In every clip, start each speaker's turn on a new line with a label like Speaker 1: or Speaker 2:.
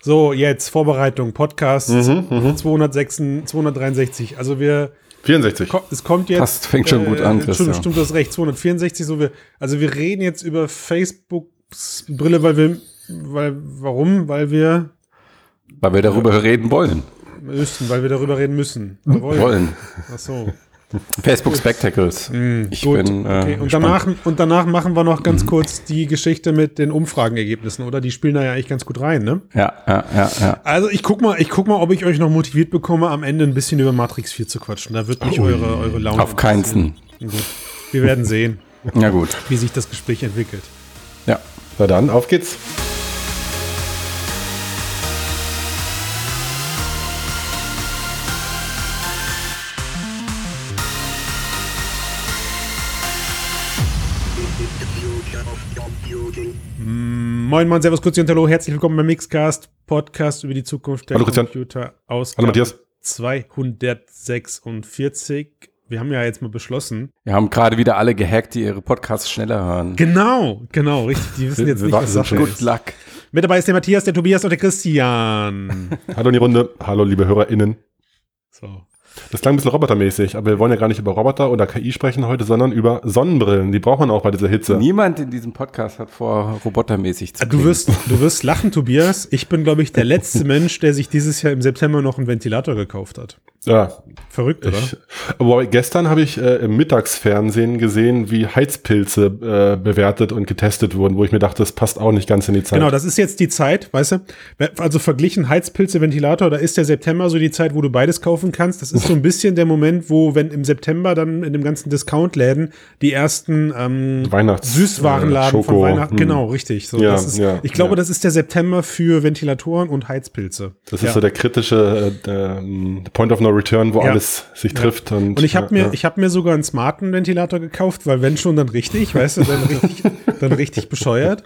Speaker 1: So, jetzt Vorbereitung, Podcast mhm, 206, 263. Also wir
Speaker 2: 64.
Speaker 1: Es kommt jetzt.
Speaker 3: Passt, fängt schon gut an,
Speaker 1: äh, Stimmt, stimmt, du hast recht. 264. So wir, also wir reden jetzt über Facebooks Brille, weil wir, weil, warum? Weil wir.
Speaker 3: Weil wir darüber reden wollen.
Speaker 1: Müssen, weil wir darüber reden müssen.
Speaker 3: Wollen. wollen.
Speaker 1: Ach so.
Speaker 3: Facebook Spectacles.
Speaker 1: Mm, ich gut, bin, äh, okay. und, danach, und danach machen wir noch ganz mhm. kurz die Geschichte mit den Umfragenergebnissen, oder? Die spielen da ja eigentlich ganz gut rein, ne?
Speaker 3: Ja, ja, ja, ja.
Speaker 1: Also ich guck mal, ich guck mal, ob ich euch noch motiviert bekomme, am Ende ein bisschen über Matrix 4 zu quatschen. Da wird mich oh, eure, eure Laune.
Speaker 3: Auf keinen.
Speaker 1: Wir werden sehen.
Speaker 3: ja, gut.
Speaker 1: Wie sich das Gespräch entwickelt.
Speaker 3: Ja.
Speaker 2: Na dann, auf geht's.
Speaker 1: Moin, moin, servus, kurz und hallo, herzlich willkommen beim Mixcast, Podcast über die Zukunft der
Speaker 2: hallo,
Speaker 1: Computer aus
Speaker 2: Hallo Matthias.
Speaker 1: 246. Wir haben ja jetzt mal beschlossen.
Speaker 3: Wir haben gerade wieder alle gehackt, die ihre Podcasts schneller hören.
Speaker 1: Genau, genau, richtig. Die wissen jetzt nicht, was Sache
Speaker 3: ist. Good luck.
Speaker 1: Mit dabei ist der Matthias, der Tobias und der Christian.
Speaker 2: hallo in die Runde. Hallo, liebe HörerInnen.
Speaker 1: So.
Speaker 2: Das klang ein bisschen robotermäßig, aber wir wollen ja gar nicht über Roboter oder KI sprechen heute, sondern über Sonnenbrillen. Die braucht man auch bei dieser Hitze.
Speaker 3: Niemand in diesem Podcast hat vor, robotermäßig zu
Speaker 1: klingen. Du wirst, du wirst lachen, Tobias. Ich bin, glaube ich, der letzte Mensch, der sich dieses Jahr im September noch einen Ventilator gekauft hat.
Speaker 2: Ja.
Speaker 1: Verrückt, oder?
Speaker 2: Ich, aber gestern habe ich äh, im Mittagsfernsehen gesehen, wie Heizpilze äh, bewertet und getestet wurden, wo ich mir dachte, das passt auch nicht ganz in die Zeit.
Speaker 1: Genau, das ist jetzt die Zeit, weißt du? Also verglichen Heizpilze, Ventilator, da ist der September so die Zeit, wo du beides kaufen kannst. Das ist so ein bisschen der Moment, wo, wenn im September dann in dem ganzen Discount-Läden die ersten ähm,
Speaker 2: Weihnachts
Speaker 1: Süßwarenladen
Speaker 2: äh, von
Speaker 1: Weihnachten, hm. genau, richtig. So,
Speaker 2: ja,
Speaker 1: ist,
Speaker 2: ja,
Speaker 1: ich glaube,
Speaker 2: ja.
Speaker 1: das ist der September für Ventilatoren und Heizpilze.
Speaker 2: Das ist so der kritische äh, der, Point of No Return, wo alles sich trifft. Und,
Speaker 1: und ich habe mir, ich habe mir sogar einen smarten Ventilator gekauft, weil wenn schon, dann richtig, weißt du, dann richtig, dann richtig bescheuert.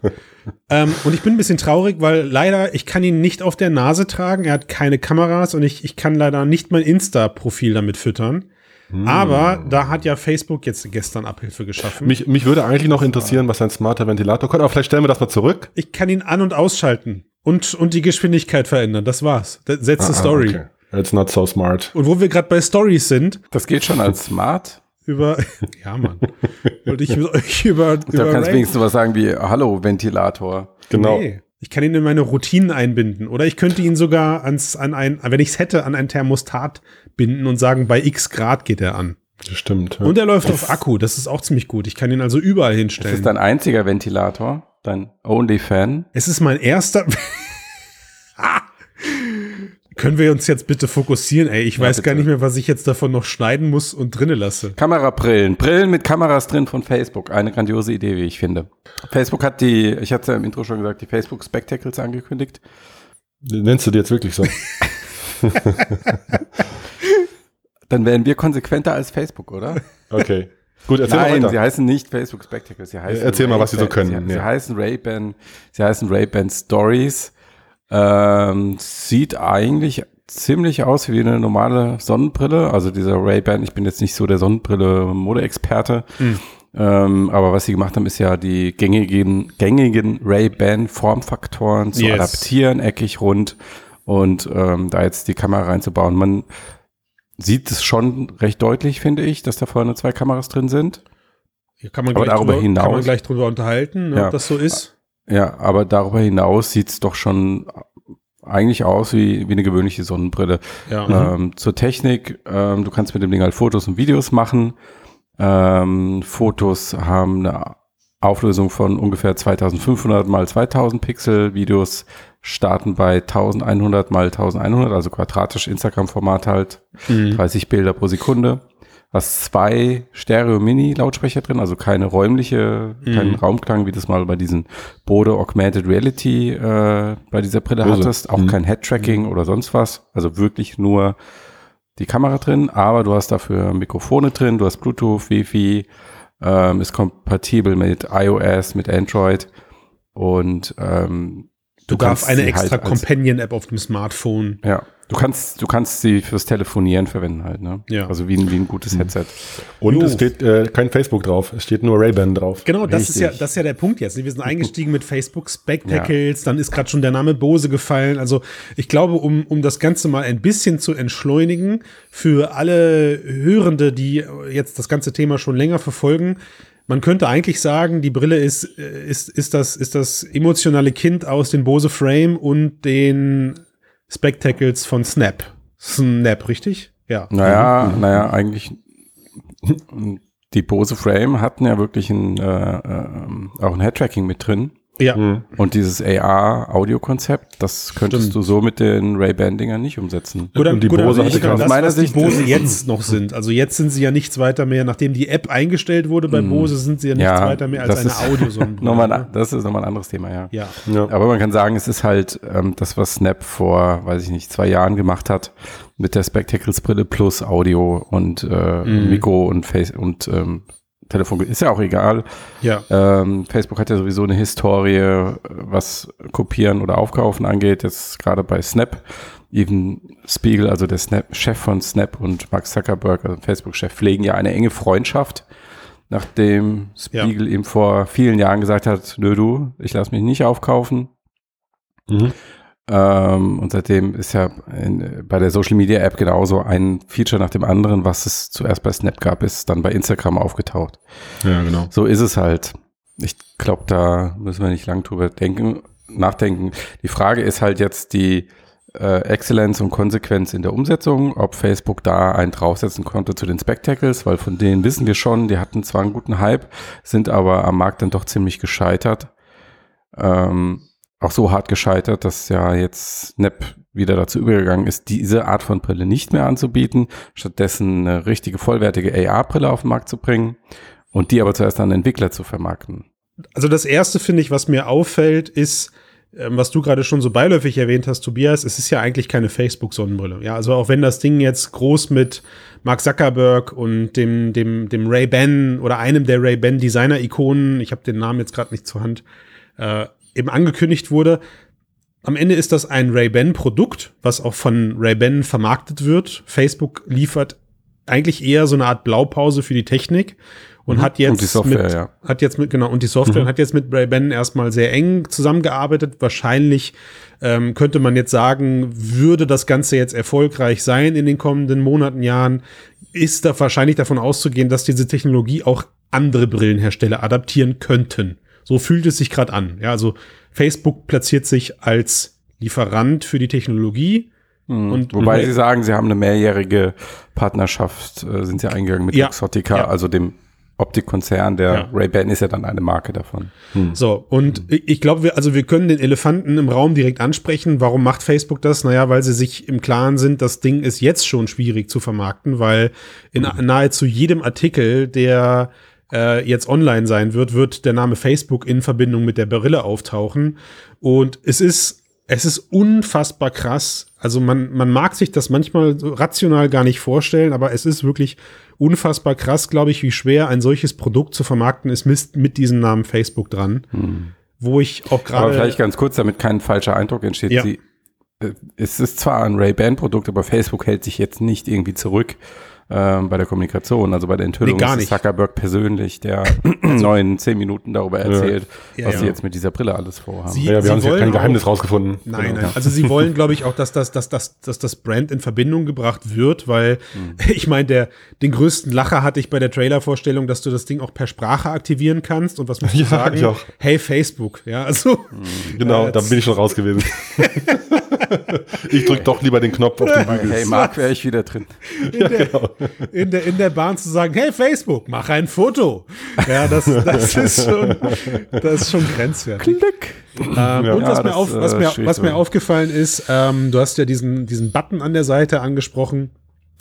Speaker 1: Ähm, und ich bin ein bisschen traurig, weil leider, ich kann ihn nicht auf der Nase tragen. Er hat keine Kameras und ich, ich kann leider nicht mein Insta-Profil damit füttern. Hm. Aber da hat ja Facebook jetzt gestern Abhilfe geschaffen.
Speaker 2: Mich, mich würde eigentlich noch interessieren, was ein smarter Ventilator kann, aber vielleicht stellen wir das mal zurück.
Speaker 1: Ich kann ihn an- und ausschalten und, und die Geschwindigkeit verändern. Das war's. That's the ah, story. Okay.
Speaker 2: It's not so smart.
Speaker 1: Und wo wir gerade bei Stories sind.
Speaker 3: Das geht schon als smart.
Speaker 1: Über, ja, Mann. Wollte ich euch über.
Speaker 3: Da über kannst du wenigstens was sagen wie Hallo, Ventilator.
Speaker 2: Genau. Nee.
Speaker 1: Ich kann ihn in meine Routinen einbinden. Oder ich könnte ihn sogar ans, an ein, wenn ich es hätte, an ein Thermostat binden und sagen, bei x Grad geht er an.
Speaker 2: Das stimmt. Ja.
Speaker 1: Und er läuft das auf Akku. Das ist auch ziemlich gut. Ich kann ihn also überall hinstellen.
Speaker 3: Ist das dein einziger Ventilator? Dein Only Fan?
Speaker 1: Es ist mein erster. Können wir uns jetzt bitte fokussieren? Ey, ich ja, weiß bitte. gar nicht mehr, was ich jetzt davon noch schneiden muss und drinnen lasse.
Speaker 3: Kamerabrillen. Brillen mit Kameras drin von Facebook. Eine grandiose Idee, wie ich finde. Facebook hat die, ich hatte ja im Intro schon gesagt, die Facebook Spectacles angekündigt.
Speaker 2: Nennst du die jetzt wirklich so?
Speaker 3: Dann wären wir konsequenter als Facebook, oder?
Speaker 2: Okay. Gut, erzähl
Speaker 3: Nein,
Speaker 2: mal weiter.
Speaker 3: sie heißen nicht Facebook Spectacles. Sie heißen
Speaker 2: erzähl mal, was sie so können.
Speaker 3: Sie, ja. sie heißen Ray-Ban, sie heißen Ray-Ban Stories. Ähm, sieht eigentlich ziemlich aus wie eine normale Sonnenbrille. Also dieser Ray-Ban, ich bin jetzt nicht so der Sonnenbrille-Mode-Experte. Mhm. Ähm, aber was sie gemacht haben, ist ja die gängigen, gängigen Ray-Ban-Formfaktoren zu yes. adaptieren, eckig, rund und ähm, da jetzt die Kamera reinzubauen. Man sieht es schon recht deutlich, finde ich, dass da vorne zwei Kameras drin sind.
Speaker 1: Hier kann man, aber gleich darüber drüber, hinaus, kann man gleich drüber unterhalten, ne, ja. ob das so ist.
Speaker 3: Ja, aber darüber hinaus sieht es doch schon eigentlich aus wie, wie eine gewöhnliche Sonnenbrille. Ja. Ähm, zur Technik, ähm, du kannst mit dem Ding halt Fotos und Videos machen. Ähm, Fotos haben eine Auflösung von ungefähr 2500 mal 2000 Pixel. Videos starten bei 1100 mal 1100, also quadratisch Instagram-Format halt. Mhm. 30 Bilder pro Sekunde hast zwei Stereo-Mini-Lautsprecher drin, also keine räumliche, mhm. keinen Raumklang, wie das mal bei diesen Bode Augmented Reality äh, bei dieser Brille Bose. hattest. Auch mhm. kein Head-Tracking mhm. oder sonst was. Also wirklich nur die Kamera drin, aber du hast dafür Mikrofone drin, du hast Bluetooth, Wi-Fi, ähm, ist kompatibel mit iOS, mit Android und ähm,
Speaker 1: du, darfst eine extra halt Companion-App auf dem Smartphone.
Speaker 3: Ja, Du kannst, du kannst sie fürs Telefonieren verwenden halt, ne?
Speaker 1: Ja.
Speaker 3: Also wie ein, wie ein gutes Headset.
Speaker 2: Und
Speaker 1: Jo.
Speaker 2: es steht äh, kein Facebook drauf, es steht nur Ray-Ban drauf.
Speaker 1: Genau, das ist, ja,
Speaker 3: Richtig.
Speaker 1: das ist ja der Punkt jetzt. Wir sind eingestiegen mit Facebook Spectacles, dann ist gerade schon der Name Bose gefallen. Also ich glaube, um, um das Ganze mal ein bisschen zu entschleunigen, für alle Hörende, die jetzt das ganze Thema schon länger verfolgen, man könnte eigentlich sagen, die Brille ist, äh, ist, ist, das, ist das emotionale Kind aus den Bose Frame und den Spectacles von Snap. Snap, richtig? Ja.
Speaker 3: Naja, naja, eigentlich die Bose Frame hatten ja wirklich ein, äh, ähm, auch ein Head-Tracking mit drin.
Speaker 1: Ja.
Speaker 3: Und dieses AR-Audio-Konzept, das könntest
Speaker 1: Stimmt.
Speaker 3: du so mit den Ray-Ban-Dingern nicht umsetzen.
Speaker 1: Oder,
Speaker 2: Und die Bose hatte
Speaker 1: mal
Speaker 3: aus
Speaker 1: das,
Speaker 3: meiner
Speaker 1: was
Speaker 3: Sicht-
Speaker 1: die Bose jetzt noch sind. Also jetzt sind sie ja nichts weiter mehr, nachdem die App eingestellt wurde bei Bose, sind sie ja nichts
Speaker 3: Ja,
Speaker 1: weiter mehr als
Speaker 3: das
Speaker 1: eine
Speaker 3: ist
Speaker 1: Audiosonde.
Speaker 3: Nochmal, ein- das ist nochmal ein anderes Thema, ja.
Speaker 1: ja.
Speaker 2: Ja.
Speaker 3: Aber man kann sagen, es ist halt ähm, das, was Snap vor, weiß ich nicht, zwei Jahren gemacht hat, mit der Spectacles-Brille plus Audio und äh, Mikro und Face und ähm, Telefon. Ist ja auch egal.
Speaker 1: Ja.
Speaker 3: Ähm, Facebook hat ja sowieso eine Historie, was Kopieren oder Aufkaufen angeht. Jetzt gerade bei Snap. Even Spiegel, also der Snap, Chef von Snap und Mark Zuckerberg, also Facebook-Chef, pflegen ja eine enge Freundschaft. Nachdem Spiegel ihm vor vielen Jahren gesagt hat, nö du, ich lasse mich nicht aufkaufen.
Speaker 2: Mhm.
Speaker 3: Ähm, und seitdem ist ja in, bei der Social Media App genauso ein Feature nach dem anderen, was es zuerst bei Snap gab, ist dann bei Instagram aufgetaucht.
Speaker 2: ja, genau.
Speaker 3: So ist es halt. Ich glaube, da müssen wir nicht lang drüber denken, nachdenken. Die Frage ist halt jetzt die äh, Exzellenz und Konsequenz in der Umsetzung, ob Facebook da einen draufsetzen konnte zu den Spectacles, weil von denen wissen wir schon, die hatten zwar einen guten Hype, sind aber am Markt dann doch ziemlich gescheitert. Ähm, auch so hart gescheitert, dass ja jetzt Snap wieder dazu übergegangen ist, diese Art von Brille nicht mehr anzubieten, stattdessen eine richtige vollwertige AR-Brille auf den Markt zu bringen und die aber zuerst an Entwickler zu vermarkten.
Speaker 1: Also das erste, finde ich, was mir auffällt, ist, ähm, was du gerade schon so beiläufig erwähnt hast, Tobias, es ist ja eigentlich keine Facebook-Sonnenbrille. Ja, also auch wenn das Ding jetzt groß mit Mark Zuckerberg und dem, dem, dem Ray-Ban oder einem der Ray-Ban Designer-Ikonen, ich habe den Namen jetzt gerade nicht zur Hand, äh, eben angekündigt wurde. Am Ende ist das ein Ray-Ban-Produkt, was auch von Ray-Ban vermarktet wird. Facebook liefert eigentlich eher so eine Art Blaupause für die Technik und hat jetzt
Speaker 3: Mhm. Und die Software,
Speaker 1: mit,
Speaker 3: ja.
Speaker 1: hat jetzt mit genau und die Software und hat jetzt mit Ray-Ban erstmal sehr eng zusammengearbeitet. Wahrscheinlich ähm, könnte man jetzt sagen, würde das Ganze jetzt erfolgreich sein in den kommenden Monaten, Jahren, ist da wahrscheinlich davon auszugehen, dass diese Technologie auch andere Brillenhersteller adaptieren könnten. So fühlt es sich gerade an. Ja, also Facebook platziert sich als Lieferant für die Technologie. Und
Speaker 3: Wobei
Speaker 1: Ray-
Speaker 3: sie sagen, sie haben eine mehrjährige Partnerschaft, äh, sind sie eingegangen mit
Speaker 1: Ja.
Speaker 3: Luxottica,
Speaker 1: Ja.
Speaker 3: also dem Optikkonzern. Der
Speaker 1: Ja.
Speaker 3: Ray-Ban ist ja dann eine Marke davon.
Speaker 1: So, und ich ich glaube, wir, also wir können den Elefanten im Raum direkt ansprechen. Warum macht Facebook das? Naja, weil sie sich im Klaren sind, das Ding ist jetzt schon schwierig zu vermarkten, weil in nahezu jedem Artikel, der äh, jetzt online sein wird, wird der Name Facebook in Verbindung mit der Brille auftauchen. Und es ist, es ist unfassbar krass. Also man, man mag sich das manchmal so rational gar nicht vorstellen, aber es ist wirklich unfassbar krass, glaube ich, wie schwer ein solches Produkt zu vermarkten ist mit, mit diesem Namen Facebook dran. Wo ich auch
Speaker 3: Aber
Speaker 1: gerade.
Speaker 3: vielleicht ganz kurz, damit kein falscher Eindruck entsteht.
Speaker 1: Ja.
Speaker 3: Sie, äh, es ist zwar ein Ray-Ban-Produkt, aber Facebook hält sich jetzt nicht irgendwie zurück ähm, bei der Kommunikation, also bei der Enthüllung.
Speaker 1: Nee, gar nicht.
Speaker 3: Zuckerberg persönlich, der neun, zehn Minuten darüber erzählt,
Speaker 1: Ja,
Speaker 3: was
Speaker 1: ja.
Speaker 3: sie jetzt mit dieser Brille alles vorhaben.
Speaker 1: Sie-
Speaker 2: Ja, wir haben
Speaker 1: Sie
Speaker 2: ja
Speaker 1: wollen
Speaker 2: kein
Speaker 1: auch-
Speaker 2: Geheimnis rausgefunden.
Speaker 1: Nein,
Speaker 2: Genau.
Speaker 1: nein. Also sie wollen, glaube ich, auch, dass das, dass, dass, dass das Brand in Verbindung gebracht wird, weil ich meine, der den größten Lacher hatte ich bei der Trailer-Vorstellung, dass du das Ding auch per Sprache aktivieren kannst. Und was musst du
Speaker 2: Ja,
Speaker 1: sagen?
Speaker 2: ich auch.
Speaker 1: Hey Facebook, ja, also
Speaker 2: Genau,
Speaker 1: Ja,
Speaker 2: da
Speaker 1: jetzt-
Speaker 2: bin ich schon raus gewesen. ich drück doch lieber den Knopf auf den Bügel.
Speaker 3: Hey, Marc, wäre ich wieder drin.
Speaker 1: in, der, in, der, in der Bahn zu sagen, hey Facebook, mach ein Foto. Ja, das, das ist schon, das ist schon grenzwertig.
Speaker 3: Glück.
Speaker 1: Ähm, und
Speaker 3: Ja,
Speaker 1: was, mir,
Speaker 3: das,
Speaker 1: auf, was,
Speaker 3: äh,
Speaker 1: mir,
Speaker 3: schwierig
Speaker 1: was mir aufgefallen ist, ähm, du hast ja diesen, diesen Button an der Seite angesprochen.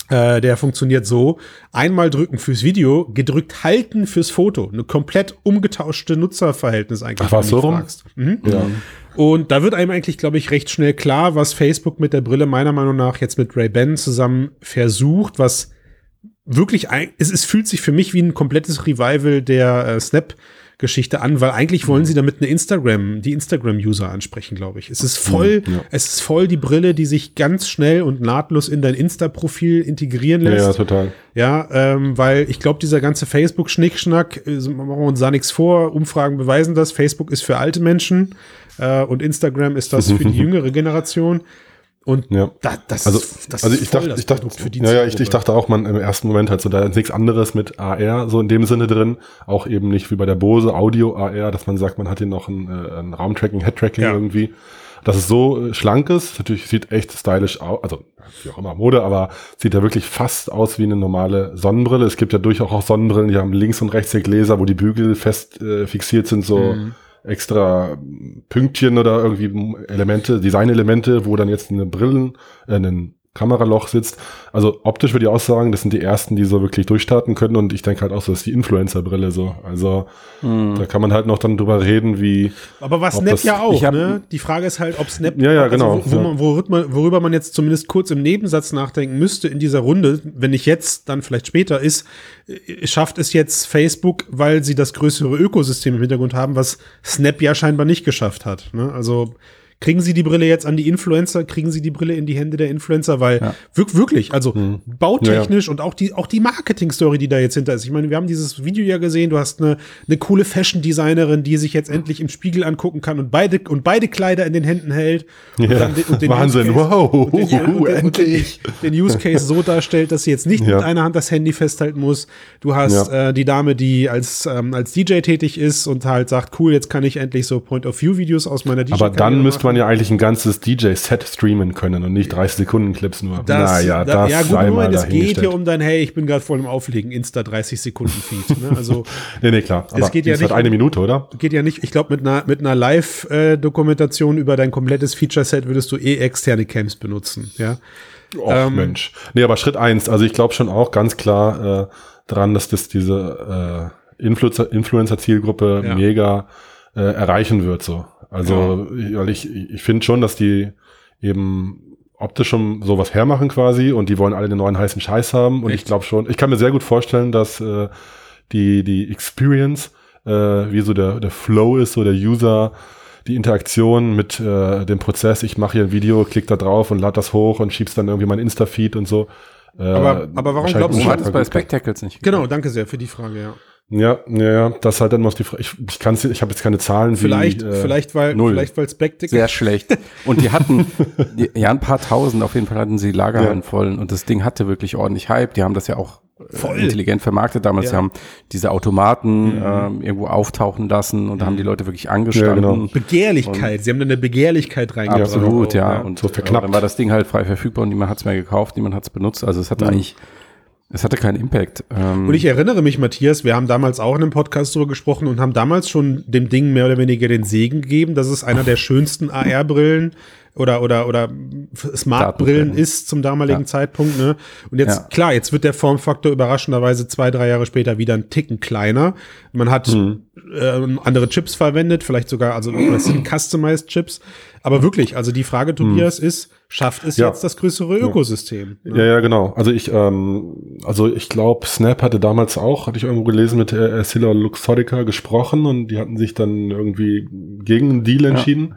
Speaker 1: Äh, der funktioniert so: einmal drücken fürs Video, gedrückt halten fürs Foto. Eine komplett umgetauschte Nutzerverhältnis eigentlich.
Speaker 2: Ach,
Speaker 1: du
Speaker 2: so rum?
Speaker 1: fragst. Mhm.
Speaker 2: Ja.
Speaker 1: Und da wird einem eigentlich, glaube ich, recht schnell klar, was Facebook mit der Brille meiner Meinung nach jetzt mit Ray-Ban zusammen versucht, was wirklich, ein, es, es fühlt sich für mich wie ein komplettes Revival der äh, Snap Geschichte an, weil eigentlich wollen sie damit eine Instagram, die Instagram-User ansprechen, glaube ich. Es ist voll, ja. es ist voll die Brille, die sich ganz schnell und nahtlos in dein Insta-Profil integrieren lässt.
Speaker 2: Ja, ja total.
Speaker 1: Ja, ähm, weil ich glaube, dieser ganze Facebook-Schnickschnack, äh, machen wir uns da nichts vor, Umfragen beweisen das, Facebook ist für alte Menschen äh, und Instagram ist das für die jüngere Generation. Und
Speaker 2: ja. da, das,
Speaker 1: also,
Speaker 2: das also ich dachte, ich dachte, für die ja, ja, ich, ich, dachte auch, man im ersten Moment halt so, da ist nichts anderes mit AR so in dem Sinne drin, auch eben nicht wie bei der Bose Audio AR, dass man sagt, man hat hier noch ein, äh, ein Raumtracking, Headtracking ja. irgendwie. Dass es so äh, schlank ist, natürlich sieht echt stylisch aus, also wie auch immer Mode, aber sieht ja wirklich fast aus wie eine normale Sonnenbrille. Es gibt ja durchaus auch Sonnenbrillen, die haben links und rechts die Gläser, wo die Bügel fest äh, fixiert sind, so mhm extra Pünktchen oder irgendwie Elemente, Designelemente, wo dann jetzt eine Brillen, äh, ein Kameraloch sitzt. Also optisch würde ich auch sagen, das sind die ersten, die so wirklich durchstarten können und ich denke halt auch so, das ist die Influencer-Brille so. Also hm. da kann man halt noch dann drüber reden, wie.
Speaker 1: Aber was Snap das, ja auch, hab, ne? Die Frage ist halt, ob Snap,
Speaker 2: ja, ja, genau,
Speaker 1: also, wo, wo ja. Man, worüber, man, worüber man jetzt zumindest kurz im Nebensatz nachdenken müsste in dieser Runde, wenn nicht jetzt, dann vielleicht später, ist, äh, schafft es jetzt Facebook, weil sie das größere Ökosystem im Hintergrund haben, was Snap ja scheinbar nicht geschafft hat. Ne? Also Kriegen Sie die Brille jetzt an die Influencer? Kriegen Sie die Brille in die Hände der Influencer? Weil ja. wirklich, also mhm. bautechnisch ja, ja. und auch die, auch die Marketing-Story, die da jetzt hinter ist. Ich meine, wir haben dieses Video ja gesehen. Du hast eine, eine coole Fashion-Designerin, die sich jetzt endlich im Spiegel angucken kann und beide, und beide Kleider in den Händen hält.
Speaker 2: Und ja. dann, und den Wahnsinn, Case, wow, und den,
Speaker 1: endlich. Den, Use Case so darstellt, dass sie jetzt nicht mit einer Hand das Handy festhalten muss. Du hast äh, die Dame, die als, ähm, als DJ tätig ist und halt sagt, cool, jetzt kann ich endlich so Point-of-View-Videos aus meiner
Speaker 2: DJ-Karriere Aber dann müsste man man ja eigentlich ein ganzes DJ-Set streamen können und nicht 30 Sekunden Clips nur.
Speaker 1: Das, naja, da, das ja, gut, Moment, es geht hier um dein, hey, ich bin gerade voll im Auflegen, Insta 30 Sekunden Feed. Ne? Also,
Speaker 2: nee, nee, klar.
Speaker 1: Aber es geht ja nicht
Speaker 2: eine Minute, oder?
Speaker 1: Geht ja nicht, ich glaube, mit einer, mit einer Live-Dokumentation über dein komplettes Feature-Set würdest du eh externe Cams benutzen, ja.
Speaker 2: Och, ähm, Mensch. Nee, aber Schritt eins, also ich glaube schon auch ganz klar äh, dran, dass das diese äh, Influencer-Zielgruppe ja. mega äh, erreichen wird, so. Also, ja. weil ich, ich finde schon, dass die eben optisch schon sowas hermachen quasi und die wollen alle den neuen heißen Scheiß haben. Und Echt? ich glaube schon, ich kann mir sehr gut vorstellen, dass äh, die, die Experience, äh, wie so der, der Flow ist, so der User, die Interaktion mit äh, dem Prozess, ich mache hier ein Video, klick da drauf und lad das hoch und schieb's dann irgendwie mein Insta-Feed und so.
Speaker 1: Äh, aber, aber warum glaubst du,
Speaker 3: hat es bei Spectacles nicht?
Speaker 1: Genau, danke sehr für die Frage, ja.
Speaker 2: Ja, ja, ja, das ist halt dann noch die Frage. Ich, ich kann ich habe jetzt keine Zahlen.
Speaker 1: Vielleicht, wie, äh, vielleicht weil, null. vielleicht weil Spectacle.
Speaker 3: Sehr schlecht. Und die hatten, die, ja, ein paar tausend auf jeden Fall hatten sie Lagerhallen ja. voll und das Ding hatte wirklich ordentlich Hype. Die haben das ja auch äh, Voll. intelligent vermarktet damals. Ja. Sie haben diese Automaten mhm. ähm, irgendwo auftauchen lassen und mhm. haben die Leute wirklich angestanden. Ja, genau.
Speaker 1: Begehrlichkeit. Und Sie haben dann eine Begehrlichkeit reingebracht.
Speaker 3: Absolut, ja. Und so verknappt. dann war das Ding halt frei verfügbar und niemand hat es mehr gekauft, niemand hat es benutzt. Also es hat mhm. eigentlich es hatte keinen Impact.
Speaker 1: Ähm und ich erinnere mich, Matthias, wir haben damals auch in einem Podcast darüber gesprochen und haben damals schon dem Ding mehr oder weniger den Segen gegeben, dass es einer der schönsten AR-Brillen oder oder oder Smart-Brillen ist zum damaligen ja. Zeitpunkt. Ne? Und jetzt ja. klar, jetzt wird der Formfaktor überraschenderweise zwei drei Jahre später wieder ein Ticken kleiner. Man hat mhm. äh, andere Chips verwendet, vielleicht sogar also customized Chips. Aber wirklich, also die Frage, Tobias, mhm. ist schafft es ja. jetzt das größere Ökosystem.
Speaker 2: Ja, ne? ja, ja genau. Also ich, ähm, also ich glaube, Snap hatte damals auch, hatte ich irgendwo gelesen, mit äh, Silla Luxottica gesprochen und die hatten sich dann irgendwie gegen einen Deal entschieden.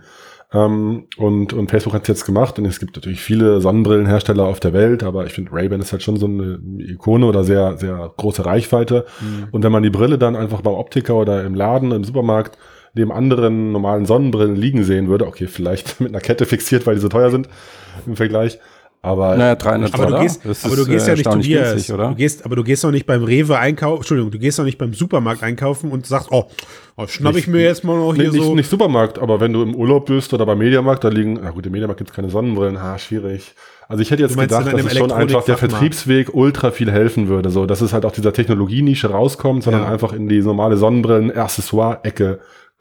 Speaker 2: Ähm, und, und Facebook hat es jetzt gemacht und es gibt natürlich viele Sonnenbrillenhersteller auf der Welt, aber ich finde Ray-Ban ist halt schon so eine Ikone oder sehr, sehr große Reichweite. Mhm. Und wenn man die Brille dann einfach beim Optiker oder im Laden, im Supermarkt neben anderen normalen Sonnenbrillen liegen sehen würde, okay, vielleicht mit einer Kette fixiert, weil die so teuer sind im Vergleich. Aber,
Speaker 3: naja, 300
Speaker 1: aber du gehst, aber du gehst ja nicht, Tobias, günstig, oder? Du gehst, aber du gehst doch nicht beim Rewe einkaufen, Entschuldigung, du gehst doch nicht beim Supermarkt einkaufen und sagst, oh, oh schnapp ich mir jetzt mal noch hier
Speaker 2: nicht,
Speaker 1: so.
Speaker 2: Nicht Supermarkt, aber wenn du im Urlaub bist oder beim Mediamarkt, da liegen, na gut, im Mediamarkt gibt's keine Sonnenbrillen, ha, schwierig. Also ich hätte jetzt gedacht, dass es schon einfach der Vertriebsweg ultra viel helfen würde, so, dass es halt auch dieser Technologienische rauskommt, sondern ja. einfach in die normale Sonnenbrillen-Accessoire-Ecke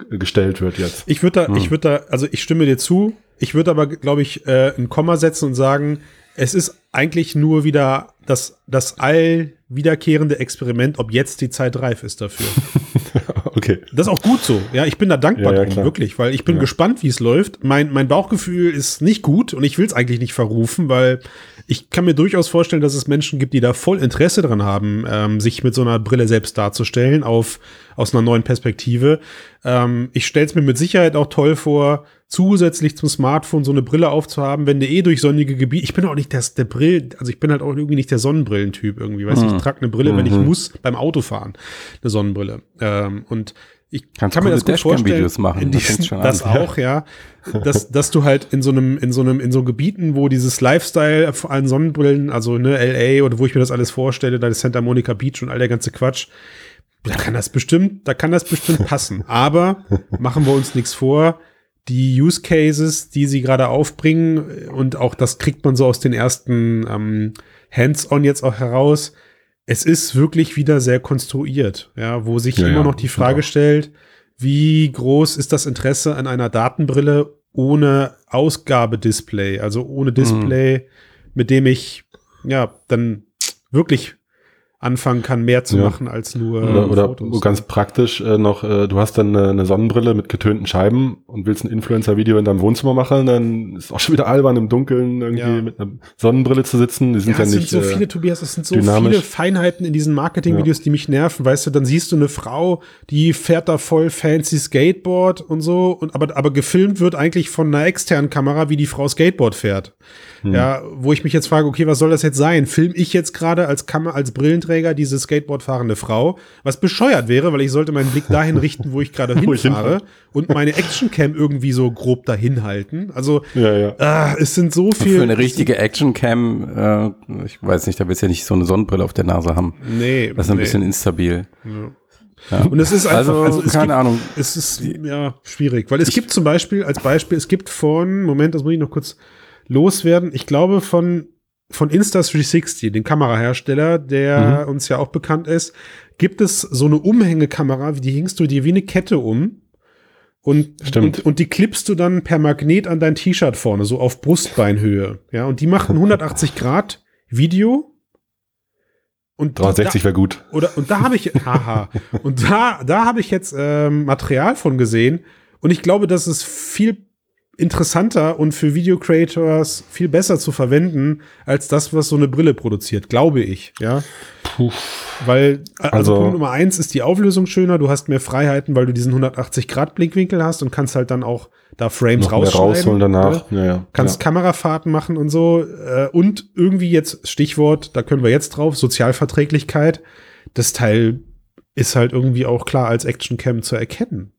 Speaker 2: gestellt wird jetzt.
Speaker 1: Ich würde da, hm. ich würde da, also ich stimme dir zu. Ich würde aber, glaube ich, äh, ein Komma setzen und sagen, es ist eigentlich nur wieder das, das all wiederkehrende Experiment, ob jetzt die Zeit reif ist dafür.
Speaker 2: okay.
Speaker 1: Das ist auch gut so. Ja, ich bin da dankbar ja, ja, drum, wirklich, weil ich bin ja. gespannt, wie es läuft. Mein, mein Bauchgefühl ist nicht gut und ich will es eigentlich nicht verrufen, weil ich kann mir durchaus vorstellen, dass es Menschen gibt, die da voll Interesse dran haben, ähm, sich mit so einer Brille selbst darzustellen auf, aus einer neuen Perspektive. Ähm, ich stelle es mir mit Sicherheit auch toll vor, zusätzlich zum Smartphone so eine Brille aufzuhaben, wenn du eh durch sonnige Gebiete, ich bin auch nicht der, der Brill, also ich bin halt auch irgendwie nicht der Sonnenbrillentyp irgendwie, weißt du, mhm. ich trage eine Brille, wenn ich mhm. muss, beim Autofahren, eine Sonnenbrille. Ähm, und ich
Speaker 3: Kannst kann mir das gut vorstellen. Machen.
Speaker 1: das, das auch, ja. dass, dass du halt in so einem, in so einem, in so Gebieten, wo dieses Lifestyle vor allem Sonnenbrillen, also ne, LA oder wo ich mir das alles vorstelle, da ist Santa Monica Beach und all der ganze Quatsch, da kann das bestimmt, da kann das bestimmt passen. Aber machen wir uns nichts vor. Die Use Cases, die sie gerade aufbringen, und auch das kriegt man so aus den ersten ähm, Hands-on jetzt auch heraus, es ist wirklich wieder sehr konstruiert, ja, wo sich ja, immer noch die Frage ja. stellt, wie groß ist das Interesse an einer Datenbrille ohne Ausgabedisplay, also ohne Display, mhm. mit dem ich ja dann wirklich anfangen kann, mehr zu ja. machen als nur
Speaker 2: oder, oder Fotos. ganz praktisch äh, noch, äh, du hast dann eine, eine Sonnenbrille mit getönten Scheiben und willst ein Influencer-Video in deinem Wohnzimmer machen, dann ist auch schon wieder albern im Dunkeln irgendwie ja. mit einer Sonnenbrille zu sitzen. Die sind ja, ja nicht.
Speaker 1: Es sind so viele, Tobias, es sind so dynamisch. viele Feinheiten in diesen Marketing-Videos, die mich nerven. Weißt du, dann siehst du eine Frau, die fährt da voll fancy Skateboard und so, und aber, aber gefilmt wird eigentlich von einer externen Kamera, wie die Frau Skateboard fährt. Hm. Ja, wo ich mich jetzt frage, okay, was soll das jetzt sein? Film ich jetzt gerade als Kammer, als Brillenträger diese Skateboard fahrende Frau, was bescheuert wäre, weil ich sollte meinen Blick dahin richten, wo ich gerade hinfahre und meine Actioncam irgendwie so grob dahin halten. Also
Speaker 2: ja, ja.
Speaker 1: Ah, es sind so viele.
Speaker 3: Für eine richtige Actioncam, äh, ich weiß nicht, da willst du ja nicht so eine Sonnenbrille auf der Nase haben.
Speaker 1: Nee.
Speaker 3: Das ist ein nee. bisschen instabil.
Speaker 1: Ja. Ja. Und es ist einfach,
Speaker 3: also, also keine gibt, Ahnung.
Speaker 1: Es ist ja schwierig, weil es ich, gibt zum Beispiel als Beispiel, es gibt von Moment, das muss ich noch kurz loswerden. Ich glaube von von Insta360, dem Kamerahersteller, der mhm. uns ja auch bekannt ist, gibt es so eine Umhängekamera, die hängst du dir wie eine Kette um. Und, und, und die klippst du dann per Magnet an dein T-Shirt vorne, so auf Brustbeinhöhe. Ja, und die macht ein 180 Grad Video.
Speaker 2: Und 360 wäre gut.
Speaker 1: Oder, und da habe ich, haha, und da, da habe ich jetzt ähm, Material von gesehen. Und ich glaube, das ist viel interessanter und für Video Creators viel besser zu verwenden als das, was so eine Brille produziert, glaube ich, ja. Puh. Weil, also, also Punkt Nummer eins ist die Auflösung schöner, du hast mehr Freiheiten, weil du diesen 180 Grad Blickwinkel hast und kannst halt dann auch da Frames rausschneiden.
Speaker 2: rausholen danach. Ja, ja.
Speaker 1: Kannst ja. Kamerafahrten machen und so. Äh, und irgendwie jetzt, Stichwort, da können wir jetzt drauf, Sozialverträglichkeit. Das Teil ist halt irgendwie auch klar als Actioncam zu erkennen.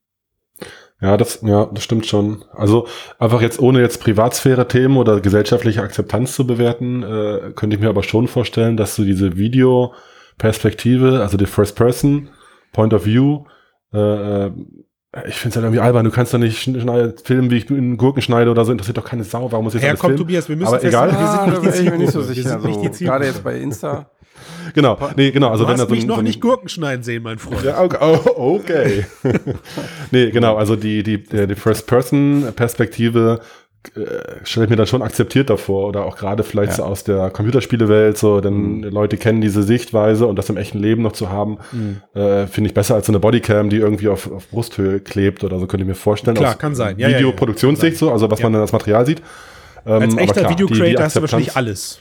Speaker 2: Ja, das, ja, das stimmt schon. Also einfach jetzt ohne jetzt Privatsphäre-Themen oder gesellschaftliche Akzeptanz zu bewerten, äh, könnte ich mir aber schon vorstellen, dass du diese Videoperspektive, also die First Person Point of View, äh, äh ich finde es halt irgendwie albern. Du kannst doch nicht schneiden, filmen, wie ich einen Gurken schneide oder so. Interessiert doch keine Sau. Warum muss ich
Speaker 1: das alles filmen? Tobias, wir müssen
Speaker 2: aber egal.
Speaker 3: wir sind nicht die Zielgruppe. Nicht so sicher. So, gerade jetzt bei Insta.
Speaker 2: Genau, nee, genau. Also
Speaker 1: du
Speaker 2: wenn
Speaker 1: hast
Speaker 2: so
Speaker 1: mich noch so nicht Gurken schneiden sehen, mein Freund.
Speaker 2: Ja, okay. Oh, okay. nee, genau. Also die, die, die First-Person-Perspektive äh, stelle ich mir dann schon akzeptiert davor oder auch gerade vielleicht ja. so aus der Computerspielewelt, so, denn mhm. Leute kennen diese Sichtweise und das im echten Leben noch zu haben, mhm. äh, finde ich besser als so eine Bodycam, die irgendwie auf, auf Brusthöhe klebt oder so, könnte ich mir vorstellen.
Speaker 1: Klar, kann sein.
Speaker 2: Ja, Videoproduktionssicht, ja, ja, so, also was man dann als Material sieht.
Speaker 1: Ähm, als echter Videocreator hast du wahrscheinlich alles.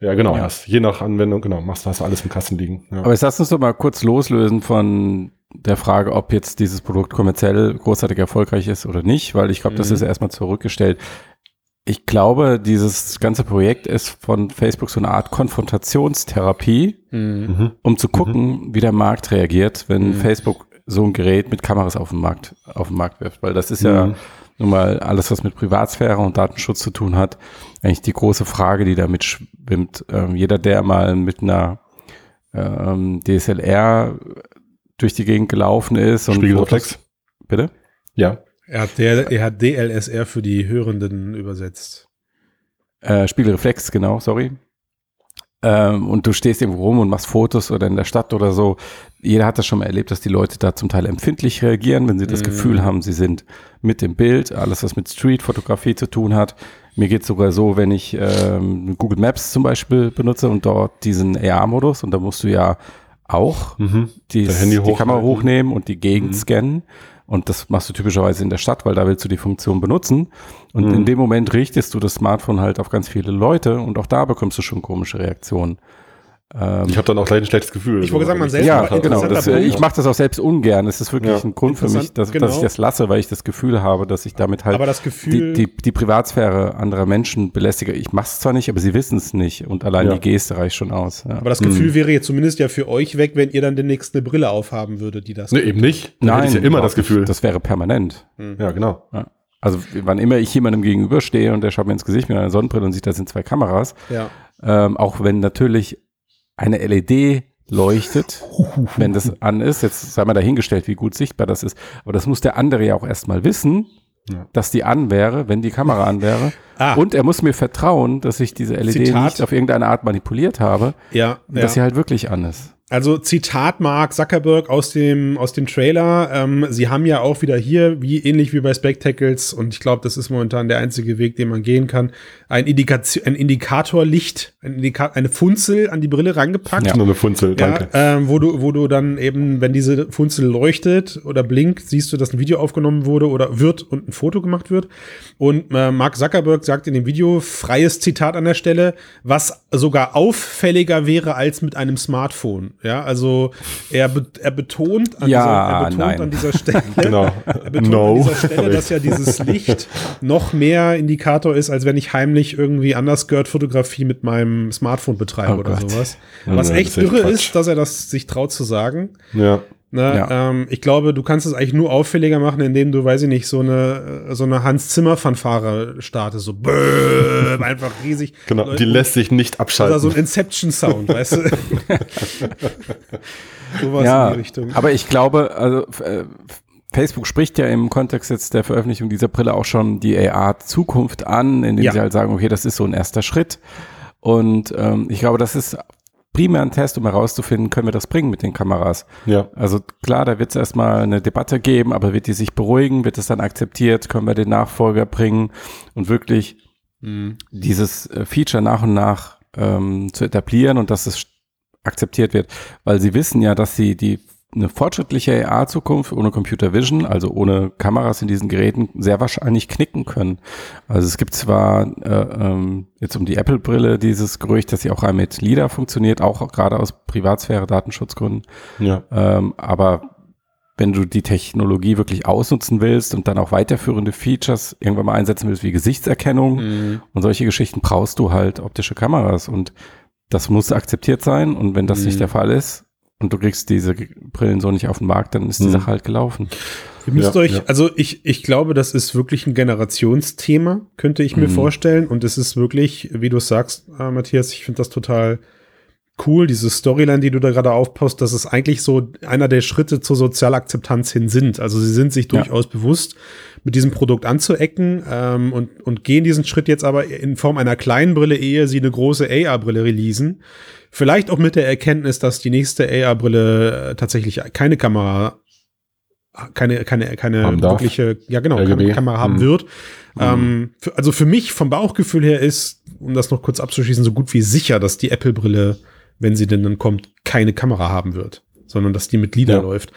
Speaker 2: Ja, genau, ja. Hast, je nach Anwendung, genau, machst du hast alles im Kasten liegen. Ja.
Speaker 3: Aber jetzt lass uns doch mal kurz loslösen von der Frage, ob jetzt dieses Produkt kommerziell großartig erfolgreich ist oder nicht, weil ich glaube, mhm. das ist erstmal zurückgestellt. Ich glaube, dieses ganze Projekt ist von Facebook so eine Art Konfrontationstherapie, mhm. um zu gucken, mhm. wie der Markt reagiert, wenn mhm. Facebook so ein Gerät mit Kameras auf den Markt, auf den Markt wirft. Weil das ist ja mhm. Nun mal alles, was mit Privatsphäre und Datenschutz zu tun hat, eigentlich die große Frage, die da mitschwimmt. Ähm, jeder, der mal mit einer ähm, DSLR durch die Gegend gelaufen ist und
Speaker 2: Spiegelreflex.
Speaker 3: Bitte?
Speaker 2: Ja.
Speaker 1: Er hat, der, er hat DLSR für die Hörenden übersetzt.
Speaker 3: Äh, Spiegelreflex, genau, sorry. Ähm, und du stehst irgendwo rum und machst Fotos oder in der Stadt oder so. Jeder hat das schon mal erlebt, dass die Leute da zum Teil empfindlich reagieren, wenn sie das mm. Gefühl haben, sie sind mit dem Bild, alles was mit Streetfotografie zu tun hat, mir geht es sogar so, wenn ich ähm, Google Maps zum Beispiel benutze und dort diesen AR-Modus und da musst du ja auch mhm. die, die Kamera hochnehmen und die Gegend mhm. scannen. Und das machst du typischerweise in der Stadt, weil da willst du die Funktion benutzen. Und mhm. in dem Moment richtest du das Smartphone halt auf ganz viele Leute und auch da bekommst du schon komische Reaktionen.
Speaker 2: Ähm, ich habe dann auch gleich ein schlechtes Gefühl.
Speaker 1: Ich wollte sagen, man selbst.
Speaker 3: Ja, genau. Das, ich mache das auch selbst ungern. Es ist wirklich ja. ein Grund für mich, dass, genau. dass, ich das lasse, weil ich das Gefühl habe, dass ich damit halt
Speaker 1: aber das Gefühl,
Speaker 3: die, die, die Privatsphäre anderer Menschen belästige. Ich mache es zwar nicht, aber sie wissen es nicht. Und allein ja. die Geste reicht schon aus.
Speaker 1: Ja. Aber das Gefühl mhm. wäre jetzt zumindest ja für euch weg, wenn ihr dann demnächst eine Brille aufhaben würdet, die das.
Speaker 2: Nee, eben nicht.
Speaker 3: Dann Nein, ja immer das Gefühl. Das wäre permanent.
Speaker 2: Mhm. Ja, genau.
Speaker 3: Also wann immer ich jemandem gegenüberstehe und der schaut mir ins Gesicht mit einer Sonnenbrille und sieht, da sind zwei Kameras.
Speaker 1: Ja.
Speaker 3: Ähm, auch wenn natürlich eine LED leuchtet, wenn das an ist. Jetzt sei mal dahingestellt, wie gut sichtbar das ist. Aber das muss der andere ja auch erstmal wissen, ja. dass die an wäre, wenn die Kamera an wäre. Ah. Und er muss mir vertrauen, dass ich diese LED Zitat. nicht auf irgendeine Art manipuliert habe.
Speaker 1: Ja.
Speaker 3: Dass ja. sie halt wirklich an ist.
Speaker 1: Also Zitat Mark Zuckerberg aus dem aus dem Trailer. Ähm, sie haben ja auch wieder hier, wie ähnlich wie bei Spectacles, und ich glaube, das ist momentan der einzige Weg, den man gehen kann, ein, Indikation, ein Indikatorlicht, ein Indika eine Funzel an die Brille rangepackt.
Speaker 2: Ja, nur eine Funzel,
Speaker 1: danke. Ja, ähm, wo du wo du dann eben, wenn diese Funzel leuchtet oder blinkt, siehst du, dass ein Video aufgenommen wurde oder wird und ein Foto gemacht wird. Und äh, Mark Zuckerberg sagt in dem Video freies Zitat an der Stelle, was sogar auffälliger wäre als mit einem Smartphone. Ja, also er, be er betont,
Speaker 3: an, ja, dieser, er
Speaker 1: betont an dieser Stelle,
Speaker 2: genau.
Speaker 1: er betont no. an dieser Stelle, dass ja dieses Licht noch mehr Indikator ist, als wenn ich heimlich irgendwie Underskirt-Fotografie mit meinem Smartphone betreibe oh oder Gott. sowas. Was ja, echt irre ist, dass er das sich traut zu sagen.
Speaker 2: Ja.
Speaker 1: Ne, ja. ähm, ich glaube, du kannst es eigentlich nur auffälliger machen, indem du, weiß ich nicht, so eine, so eine Hans-Zimmer-Fanfare startest, so böööö, einfach riesig.
Speaker 2: Genau, Leute, die lässt sich nicht abschalten.
Speaker 1: Oder so ein Inception-Sound, weißt du?
Speaker 3: Sowas ja, in die Richtung. Aber ich glaube, also äh, Facebook spricht ja im Kontext jetzt der Veröffentlichung dieser Brille auch schon die AR-Zukunft an, indem ja. sie halt sagen, okay, das ist so ein erster Schritt. Und ähm, ich glaube, das ist primär ein Test, um herauszufinden, können wir das bringen mit den Kameras.
Speaker 2: Ja.
Speaker 3: Also klar, da wird es erstmal eine Debatte geben, aber wird die sich beruhigen, wird es dann akzeptiert, können wir den Nachfolger bringen und wirklich mhm. dieses äh, Feature nach und nach ähm, zu etablieren und dass es akzeptiert wird, weil sie wissen ja, dass sie die eine fortschrittliche AR-Zukunft ohne Computer Vision, also ohne Kameras in diesen Geräten, sehr wahrscheinlich knicken können. Also es gibt zwar äh, ähm, jetzt um die Apple-Brille dieses Gerücht, dass sie auch mit LIDAR funktioniert, auch gerade aus Privatsphäre, Datenschutzgründen.
Speaker 2: Ja.
Speaker 3: Ähm, aber wenn du die Technologie wirklich ausnutzen willst und dann auch weiterführende Features irgendwann mal einsetzen willst, wie Gesichtserkennung mhm. und solche Geschichten, brauchst du halt optische Kameras und das muss akzeptiert sein. Und wenn das mhm. nicht der Fall ist, und du kriegst diese Brillen so nicht auf den Markt, dann ist die mhm. Sache halt gelaufen.
Speaker 1: Ihr müsst ja, euch, ja. also ich, ich glaube, das ist wirklich ein Generationsthema, könnte ich mir mhm. vorstellen. Und es ist wirklich, wie du sagst, äh, Matthias, ich finde das total cool, diese Storyline, die du da gerade aufpasst, dass es eigentlich so einer der Schritte zur Sozialakzeptanz hin sind. Also sie sind sich durchaus ja. bewusst, mit diesem Produkt anzuecken ähm, und, und gehen diesen Schritt jetzt aber in Form einer kleinen Brille, ehe sie eine große AR-Brille releasen. Vielleicht auch mit der Erkenntnis, dass die nächste AR-Brille äh, tatsächlich keine Kamera, keine, keine, keine wirkliche, ja genau, keine Kamera haben hm. wird. Hm. Ähm, für, also für mich vom Bauchgefühl her ist, um das noch kurz abzuschließen, so gut wie sicher, dass die Apple-Brille, wenn sie denn dann kommt, keine Kamera haben wird, sondern dass die mit LIDAR ja. läuft.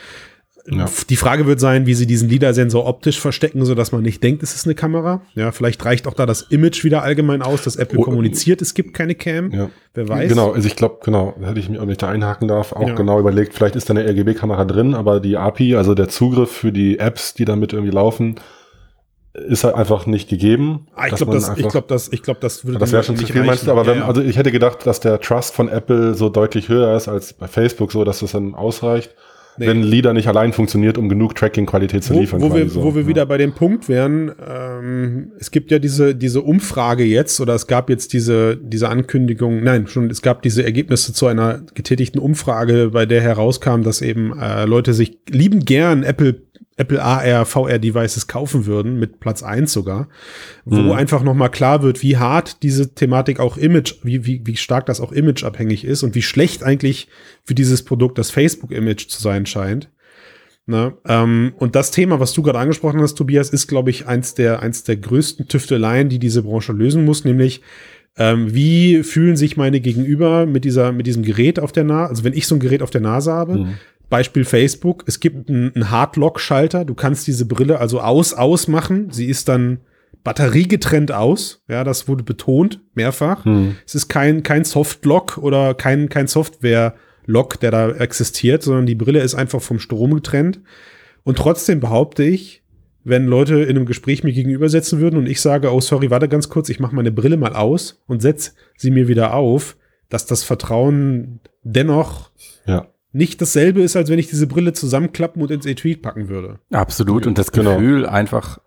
Speaker 1: Ja. Die Frage wird sein, wie sie diesen LIDAR-Sensor optisch verstecken, so dass man nicht denkt, es ist eine Kamera. Ja, vielleicht reicht auch da das Image wieder allgemein aus, dass Apple oh, kommuniziert, es gibt keine Cam.
Speaker 2: Ja. Wer weiß. Genau, also ich glaube, genau, hätte ich mich auch nicht da einhaken darf, auch ja. genau überlegt, vielleicht ist da eine RGB-Kamera drin, aber die API, also der Zugriff für die Apps, die damit irgendwie laufen, ist halt einfach nicht gegeben.
Speaker 1: Ah, ich glaube, das, ich glaube, das, ich glaube, das würde
Speaker 2: Das wäre schon zu viel, meinst du? Aber wenn, also ich hätte gedacht, dass der Trust von Apple so deutlich höher ist als bei Facebook, so dass das dann ausreicht nee. wenn LIDAR nicht allein funktioniert, um genug Tracking-Qualität zu liefern.
Speaker 1: Wo, wir, so. wo wir ja. wieder bei dem Punkt wären, ähm, es gibt ja diese, diese Umfrage jetzt, oder es gab jetzt diese, diese Ankündigung, nein, schon, es gab diese Ergebnisse zu einer getätigten Umfrage, bei der herauskam, dass eben äh, Leute sich lieben gern Apple Apple AR, VR Devices kaufen würden, mit Platz eins sogar, wo mhm. einfach nochmal klar wird, wie hart diese Thematik auch Image, wie, wie, wie stark das auch imageabhängig ist und wie schlecht eigentlich für dieses Produkt das Facebook-Image zu sein scheint. Ne? Ähm, und das Thema, was du gerade angesprochen hast, Tobias, ist, glaube ich, eins der, eins der größten Tüfteleien, die diese Branche lösen muss, nämlich ähm, wie fühlen sich meine Gegenüber mit dieser, mit diesem Gerät auf der Nase? Also wenn ich so ein Gerät auf der Nase habe, mhm. Beispiel Facebook, es gibt einen, einen Hardlock-Schalter, du kannst diese Brille also aus, aus machen, sie ist dann batteriegetrennt aus. Ja, das wurde betont mehrfach. Hm. Es ist kein, kein Softlock oder kein, kein Software-Lock, der da existiert, sondern die Brille ist einfach vom Strom getrennt. Und trotzdem behaupte ich, wenn Leute in einem Gespräch mir gegenüber sitzen würden und ich sage, oh sorry, warte ganz kurz, ich mache meine Brille mal aus und setze sie mir wieder auf, dass das Vertrauen dennoch ja. Nicht dasselbe ist, als wenn ich diese Brille zusammenklappen und ins Etui packen würde.
Speaker 3: Absolut. Und das genau. Gefühl, genau. einfach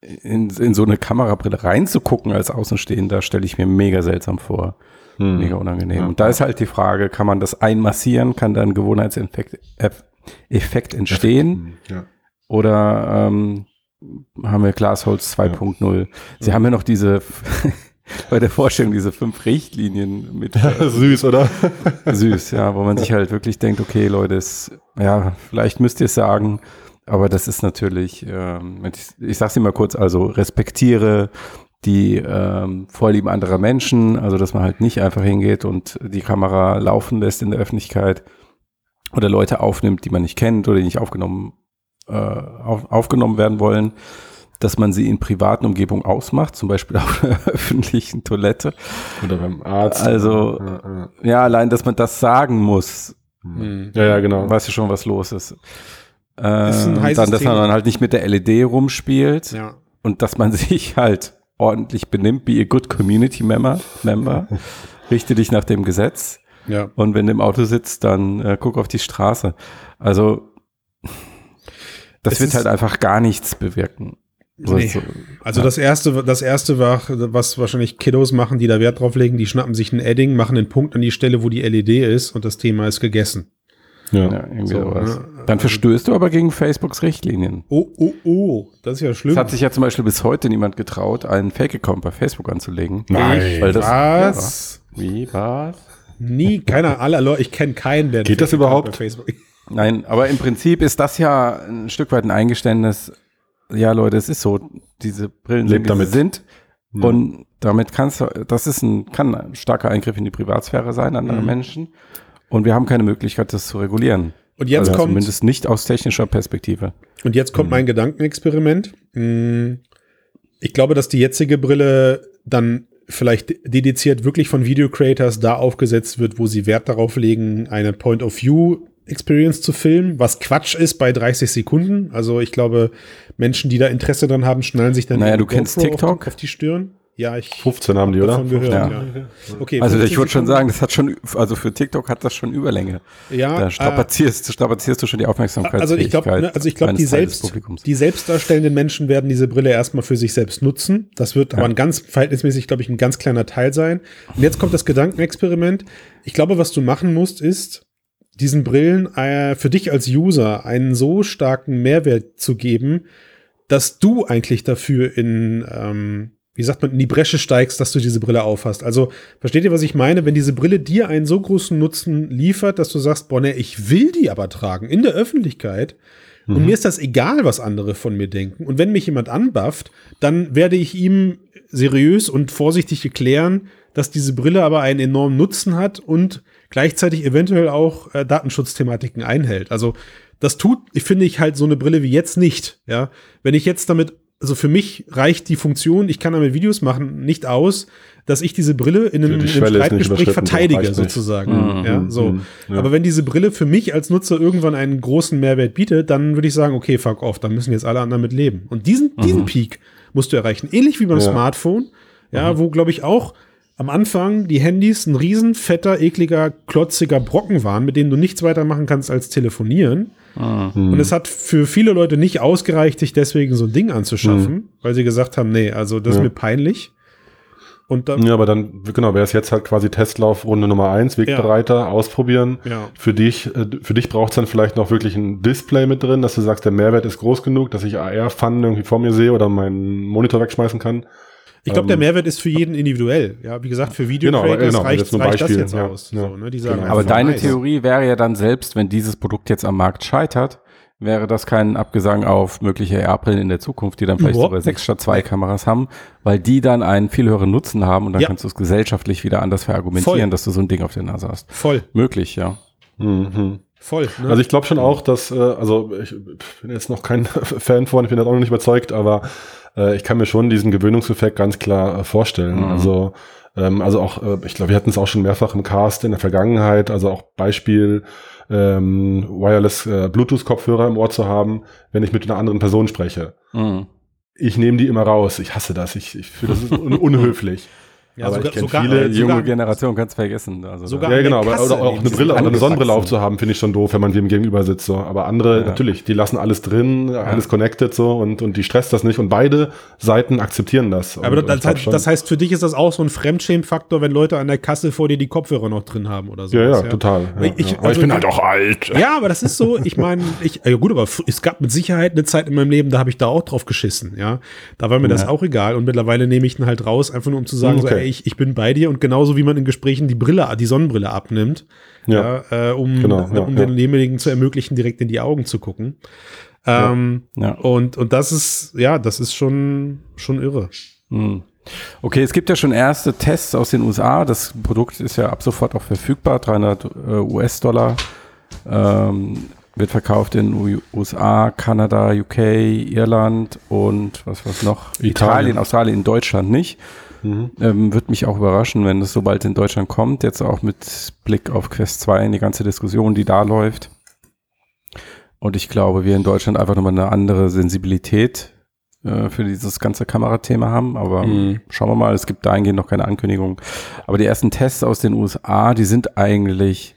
Speaker 3: in, in so eine Kamerabrille reinzugucken als Außenstehender, stelle ich mir mega seltsam vor. Hm. Mega unangenehm. Ja. Und da ist halt die Frage, kann man das einmassieren? Kann da ein Gewohnheitseffekt Effekt entstehen? Ja. Oder ähm, haben wir Glassholz 2.0? Ja. Sie haben ja noch diese bei der Vorstellung diese fünf Richtlinien mit.
Speaker 2: Süß, oder?
Speaker 3: süß, ja, wo man sich halt wirklich denkt, okay, Leute, es, ja, vielleicht müsst ihr es sagen, aber das ist natürlich, ähm, ich, ich sag's dir mal kurz, also respektiere die ähm, Vorlieben anderer Menschen, also dass man halt nicht einfach hingeht und die Kamera laufen lässt in der Öffentlichkeit oder Leute aufnimmt, die man nicht kennt oder die nicht aufgenommen, äh, auf, aufgenommen werden wollen dass man sie in privaten Umgebungen ausmacht, zum Beispiel auf einer öffentlichen Toilette.
Speaker 2: Oder beim Arzt.
Speaker 3: Also, ja, ja. ja allein, dass man das sagen muss.
Speaker 2: Mhm. Ja, ja, genau.
Speaker 3: Weiß ja schon, was los ist. Ähm, ist dann, dass Thema. man halt nicht mit der LED rumspielt. Ja. Und dass man sich halt ordentlich benimmt, be a good community member. member. Richte dich nach dem Gesetz. Ja. Und wenn du im Auto sitzt, dann äh, guck auf die Straße. Also, das es wird halt einfach gar nichts bewirken.
Speaker 1: Nee. Also ja. das erste, das erste war, was wahrscheinlich Kiddos machen, die da Wert drauf legen, die schnappen sich ein Edding, machen einen Punkt an die Stelle, wo die LED ist und das Thema ist gegessen.
Speaker 3: Ja, ja irgendwie so, sowas. Ne? Dann verstößt du aber gegen Facebooks Richtlinien.
Speaker 1: Oh, oh, oh, das ist ja schlimm. Es
Speaker 3: hat sich ja zum Beispiel bis heute niemand getraut, einen Fake-Account bei Facebook anzulegen.
Speaker 1: Nein,
Speaker 3: weil das,
Speaker 1: was?
Speaker 3: Ja, wie, was?
Speaker 1: Nie, keiner, aller Leute, ich kenne keinen, der
Speaker 2: Geht das überhaupt? Bei Facebook.
Speaker 3: Nein, aber im Prinzip ist das ja ein Stück weit ein Eingeständnis, ja, Leute, es ist so, diese Brillen
Speaker 2: sind, damit.
Speaker 3: sind. Ja. Und damit kannst du, das ist ein, kann ein starker Eingriff in die Privatsphäre sein anderer mhm. Menschen. Und wir haben keine Möglichkeit, das zu regulieren.
Speaker 1: Und jetzt also kommt.
Speaker 3: Zumindest nicht aus technischer Perspektive.
Speaker 1: Und jetzt kommt mhm. mein Gedankenexperiment. Hm, ich glaube, dass die jetzige Brille dann vielleicht dediziert wirklich von Video Creators da aufgesetzt wird, wo sie Wert darauf legen, eine Point of View Experience zu filmen, was Quatsch ist bei 30 Sekunden. Also ich glaube, Menschen, die da Interesse dran haben, schnallen sich dann
Speaker 3: naja, du kennst TikTok?
Speaker 1: Auf, auf die Stirn.
Speaker 2: Ja, ich 15 haben die, oder?
Speaker 1: Gehört, ja.
Speaker 3: ja. Okay, also ich würde schon sagen, das hat schon, also für TikTok hat das schon Überlänge.
Speaker 1: Ja.
Speaker 3: Da strapazierst, äh, strapazierst du schon die Aufmerksamkeit.
Speaker 1: Also ich glaube, ne, also ich glaube, die selbst, die selbstdarstellenden Menschen werden diese Brille erstmal für sich selbst nutzen. Das wird ja. aber ein ganz verhältnismäßig, glaube ich, ein ganz kleiner Teil sein. Und jetzt kommt das Gedankenexperiment. Ich glaube, was du machen musst, ist, diesen Brillen äh, für dich als User einen so starken Mehrwert zu geben, dass du eigentlich dafür in, ähm, wie sagt man, in die Bresche steigst, dass du diese Brille aufhast. Also versteht ihr, was ich meine? Wenn diese Brille dir einen so großen Nutzen liefert, dass du sagst, boah, ne, ich will die aber tragen in der Öffentlichkeit. Mhm. Und mir ist das egal, was andere von mir denken. Und wenn mich jemand anbufft, dann werde ich ihm seriös und vorsichtig erklären, dass diese Brille aber einen enormen Nutzen hat und gleichzeitig eventuell auch äh, Datenschutzthematiken einhält. Also das tut, ich finde ich halt so eine Brille wie jetzt nicht. Ja, wenn ich jetzt damit, also für mich reicht die Funktion, ich kann damit Videos machen, nicht aus, dass ich diese Brille in einem, in einem Streitgespräch verteidige sozusagen. Mhm. Ja, so. Mhm. Ja. Aber wenn diese Brille für mich als Nutzer irgendwann einen großen Mehrwert bietet, dann würde ich sagen, okay, fuck off, dann müssen jetzt alle anderen mit leben. Und diesen, mhm. diesen Peak musst du erreichen. Ähnlich wie beim ja. Smartphone, ja, mhm. wo glaube ich auch am Anfang die Handys ein riesen fetter, ekliger, klotziger Brocken waren, mit dem du nichts weiter machen kannst als telefonieren. Mhm. Und es hat für viele Leute nicht ausgereicht, sich deswegen so ein Ding anzuschaffen, mhm. weil sie gesagt haben, nee, also das ja. ist mir peinlich.
Speaker 2: Und dann, ja, aber dann, genau, wäre es jetzt halt quasi Testlauf Runde Nummer eins, Wegbereiter, ja. ausprobieren.
Speaker 1: Ja.
Speaker 2: Für dich, äh, für dich braucht es dann vielleicht noch wirklich ein Display mit drin, dass du sagst, der Mehrwert ist groß genug, dass ich AR-Fun irgendwie vor mir sehe oder meinen Monitor wegschmeißen kann.
Speaker 1: Ich glaube, der ähm, Mehrwert ist für jeden individuell. Ja, wie gesagt, für Video genau, genau, reicht, das reicht das jetzt ja, aus. Ja, so, ne? Die
Speaker 3: sagen genau. Aber deine nice. Theorie wäre ja dann selbst, wenn dieses Produkt jetzt am Markt scheitert, wäre das kein Abgesang auf mögliche AR-Brillen in der Zukunft, die dann vielleicht sogar sechs statt zwei Kameras haben, weil die dann einen viel höheren Nutzen haben und dann ja. kannst du es gesellschaftlich wieder anders verargumentieren, Voll. dass du so ein Ding auf der Nase hast.
Speaker 1: Voll.
Speaker 3: Möglich, ja.
Speaker 2: Mhm. Voll. Ne? Also ich glaube schon auch, dass, äh, also ich bin jetzt noch kein Fan von, ich bin jetzt auch noch nicht überzeugt, aber äh, ich kann mir schon diesen Gewöhnungseffekt ganz klar äh, vorstellen. Mhm. Also ähm, also auch, äh, ich glaube, wir hatten es auch schon mehrfach im Cast in der Vergangenheit, also auch Beispiel ähm, Wireless äh, Bluetooth-Kopfhörer im Ohr zu haben, wenn ich mit einer anderen Person spreche. Mhm. Ich nehme die immer raus. Ich hasse das. Ich, ich finde, das ist un unhöflich.
Speaker 3: Ja, aber sogar, ich sogar, viele junge sogar, Generation kannst vergessen.
Speaker 2: Also sogar ja, genau, aber oder auch eine Brille oder eine Sonnenbrille aufzuhaben, finde ich schon doof, wenn man dem gegenüber sitzt. So. Aber andere, ja. natürlich, die lassen alles drin, ja. alles connected so und, und die stresst das nicht und beide Seiten akzeptieren das.
Speaker 1: Aber
Speaker 2: und,
Speaker 1: das, heißt, das heißt, für dich ist das auch so ein Fremdschämfaktor, wenn Leute an der Kasse vor dir die Kopfhörer noch drin haben oder so.
Speaker 2: Ja, ja, total.
Speaker 1: Ich,
Speaker 2: aber also, ich bin halt auch alt.
Speaker 1: Ja, aber das ist so, ich meine, ich, ja gut, aber es gab mit Sicherheit eine Zeit in meinem Leben, da habe ich da auch drauf geschissen, ja. Da war mir das auch egal und mittlerweile nehme ich ihn halt raus, einfach nur um zu sagen, okay. so, ey, ich, ich bin bei dir und genauso wie man in Gesprächen die Brille, die Sonnenbrille abnimmt, ja, ja äh, um, genau, ja, um ja. denjenigen zu ermöglichen, direkt in die Augen zu gucken. Ähm, ja. Und, und das ist, ja, das ist schon, schon irre.
Speaker 3: Hm. Okay, es gibt ja schon erste Tests aus den USA. Das Produkt ist ja ab sofort auch verfügbar, 300 äh, US-Dollar. Ähm, wird verkauft in USA, Kanada, UK, Irland und was was noch? Italien, Italien Australien, in Deutschland nicht. Mhm. Ähm, Würde mich auch überraschen, wenn es so bald in Deutschland kommt. Jetzt auch mit Blick auf Quest 2 in die ganze Diskussion, die da läuft. Und ich glaube, wir in Deutschland einfach nochmal eine andere Sensibilität äh, für dieses ganze Kamerathema haben. Aber mhm. schauen wir mal, es gibt dahingehend noch keine Ankündigung. Aber die ersten Tests aus den USA, die sind eigentlich,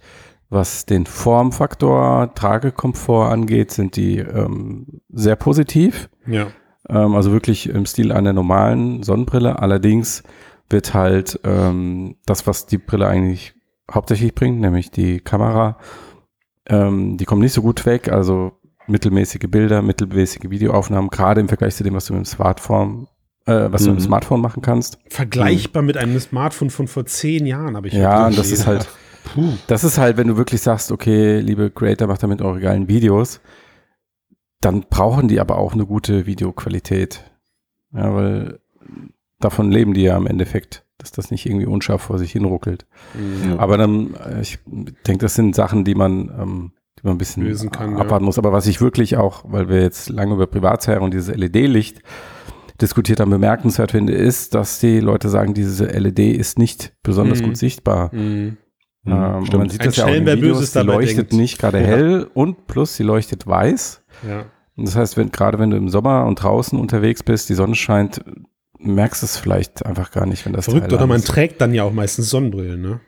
Speaker 3: was den Formfaktor, Tragekomfort angeht, sind die ähm, sehr positiv.
Speaker 1: Ja.
Speaker 3: Ähm, also wirklich im Stil einer normalen Sonnenbrille. Allerdings wird halt ähm, das, was die Brille eigentlich hauptsächlich bringt, nämlich die Kamera, ähm, die kommt nicht so gut weg. Also mittelmäßige Bilder, mittelmäßige Videoaufnahmen, gerade im Vergleich zu dem, was du mit dem Smartphone äh, was mhm. du mit dem mhm. Smartphone machen kannst.
Speaker 1: Vergleichbar mhm. mit einem Smartphone von vor zehn Jahren, habe ich
Speaker 3: Ja, und das ist halt, Puh. das ist halt, wenn du wirklich sagst, okay, liebe Creator, macht damit eure geilen Videos, dann brauchen die aber auch eine gute Videoqualität. Ja, weil davon leben die ja im Endeffekt, dass das nicht irgendwie unscharf vor sich hinruckelt. Mhm. Aber dann, äh, ich denke, das sind Sachen, die man, ähm, die man ein bisschen kann, abwarten ja. muss. Aber was ich wirklich auch, weil wir jetzt lange über Privatsphäre und dieses LED-Licht diskutiert haben, bemerkenswert finde, ist, dass die Leute sagen, diese LED ist nicht besonders mhm. gut sichtbar. Mhm. Ähm, man sieht Ein das ja auch in den Videos, sie leuchtet denkt. nicht gerade hell und plus sie leuchtet weiß.
Speaker 1: Ja.
Speaker 3: Und das heißt, wenn, gerade wenn du im Sommer und draußen unterwegs bist, die Sonne scheint, merkst du es vielleicht einfach gar nicht, wenn das
Speaker 1: Verrückt, oder man ist. trägt dann ja auch meistens Sonnenbrillen, ne?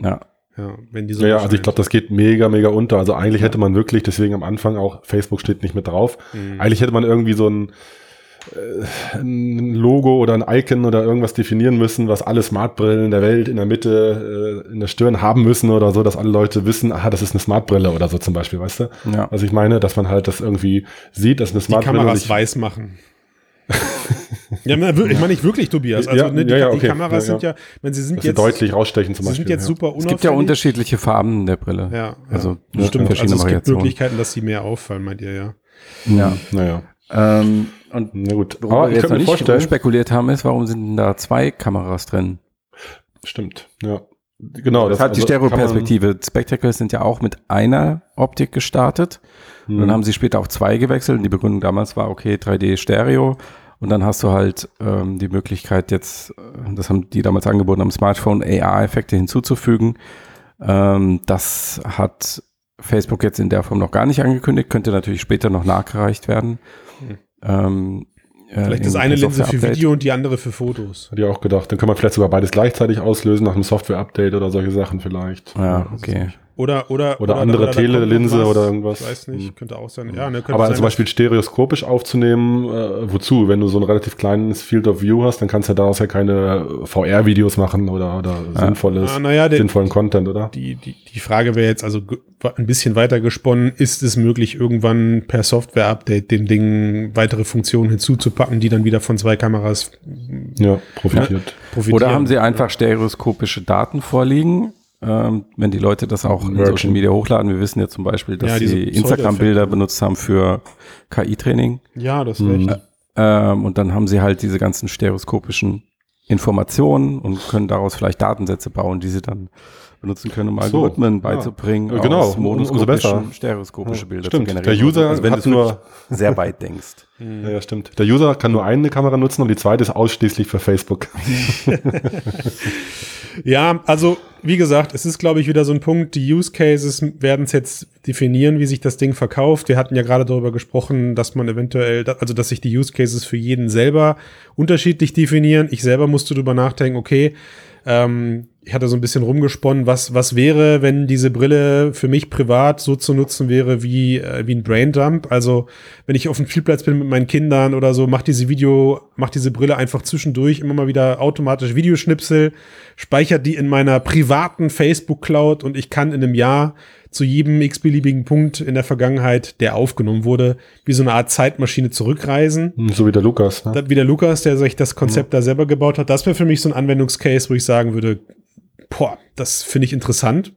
Speaker 3: Ja.
Speaker 2: Ja, wenn die Sonne ja, also ich glaube, das geht mega, mega unter. Also eigentlich ja. hätte man wirklich, deswegen am Anfang auch, Facebook steht nicht mit drauf, mhm. eigentlich hätte man irgendwie so ein, ein Logo oder ein Icon oder irgendwas definieren müssen, was alle Smartbrillen der Welt in der Mitte, äh, in der Stirn haben müssen oder so, dass alle Leute wissen, aha, das ist eine Smartbrille oder so zum Beispiel, weißt du? Ja. Also ich meine, dass man halt das irgendwie sieht, dass eine Smartbrille.
Speaker 1: Die Kameras weiß machen. ja, ich meine nicht wirklich, Tobias. Also ja, ne, die, ja, okay. die, Kameras sind ja, wenn sie sind dass jetzt
Speaker 2: deutlich rausstechen zum
Speaker 1: Beispiel. Sind jetzt super
Speaker 3: Es gibt ja unterschiedliche Farben der Brille.
Speaker 1: Ja,
Speaker 3: also
Speaker 1: stimmt. Also es gibt Möglichkeiten, dass sie mehr auffallen, meint ihr ja.
Speaker 3: Ja, naja. Ähm, und Na gut, worüber wir jetzt noch nicht vorstellen. spekuliert haben, ist, warum sind denn da zwei Kameras drin?
Speaker 2: Stimmt, ja. Genau.
Speaker 3: Das, hat also die Stereoperspektive. Spectacles sind ja auch mit einer Optik gestartet. Hm. Und dann hm. haben sie später auf zwei gewechselt. Und die Begründung damals war, okay, 3D Stereo. Und dann hast du halt ähm, die Möglichkeit jetzt, äh, das haben die damals angeboten, am Smartphone AR-Effekte hinzuzufügen. Ähm, das hat Facebook jetzt in der Form noch gar nicht angekündigt, könnte natürlich später noch nachgereicht werden.
Speaker 1: Ähm, äh, vielleicht ist eine Linse für Video und die andere für Fotos.
Speaker 2: Hat ich auch gedacht. Dann kann man vielleicht sogar beides gleichzeitig auslösen nach einem Software-Update oder solche Sachen vielleicht.
Speaker 3: Ja, okay.
Speaker 1: Oder, oder,
Speaker 2: oder, oder andere oder Telelinse oder irgendwas.
Speaker 1: Ich weiß nicht, hm. könnte auch sein.
Speaker 2: Ja,
Speaker 1: ne,
Speaker 2: Aber sein, zum Beispiel stereoskopisch aufzunehmen, äh, wozu? Wenn du so ein relativ kleines Field of View hast, dann kannst du daraus ja keine VR-Videos machen oder, oder ja. sinnvolles, ah,
Speaker 1: ja,
Speaker 2: sinnvollen Content, oder?
Speaker 1: Die, die, die Frage wäre jetzt also ein bisschen weiter gesponnen, ist es möglich, irgendwann per Software-Update dem Ding weitere Funktionen hinzuzupacken, die dann wieder von zwei Kameras
Speaker 2: ja, profitiert. Ne,
Speaker 3: profitieren? Oder haben sie einfach stereoskopische Daten vorliegen? Ähm, wenn die Leute das auch in Social Media hochladen. Wir wissen ja zum Beispiel, dass ja, sie Instagram-Bilder benutzt haben für KI-Training.
Speaker 1: Ja, das ist mhm.
Speaker 3: Ähm, und dann haben sie halt diese ganzen stereoskopischen Informationen und können daraus vielleicht Datensätze bauen, die sie dann benutzen können, um Algorithmen so, beizubringen,
Speaker 2: ja. genau,
Speaker 3: umso besser. stereoskopische Bilder
Speaker 2: stimmt. zu generieren. Der User also wenn hat nur
Speaker 3: sehr weit denkst.
Speaker 2: Ja, ja, stimmt. Der User kann nur eine Kamera nutzen und die zweite ist ausschließlich für Facebook.
Speaker 1: ja, also wie gesagt, es ist, glaube ich, wieder so ein Punkt, die Use Cases werden es jetzt definieren, wie sich das Ding verkauft. Wir hatten ja gerade darüber gesprochen, dass man eventuell, also dass sich die Use Cases für jeden selber unterschiedlich definieren. Ich selber musste darüber nachdenken, okay, ähm, ich hatte so ein bisschen rumgesponnen, was, was wäre, wenn diese Brille für mich privat so zu nutzen wäre wie, äh, wie ein Braindump. Also, wenn ich auf dem Spielplatz bin mit meinen Kindern oder so, macht diese Video, macht diese Brille einfach zwischendurch immer mal wieder automatisch Videoschnipsel, speichert die in meiner privaten Facebook-Cloud und ich kann in einem Jahr zu jedem x-beliebigen Punkt in der Vergangenheit, der aufgenommen wurde, wie so eine Art Zeitmaschine zurückreisen.
Speaker 2: Hm, so wie der Lukas.
Speaker 1: Ne? Wie der Lukas, der sich das Konzept mhm. da selber gebaut hat. Das wäre für mich so ein Anwendungscase, wo ich sagen würde, boah, das finde ich interessant.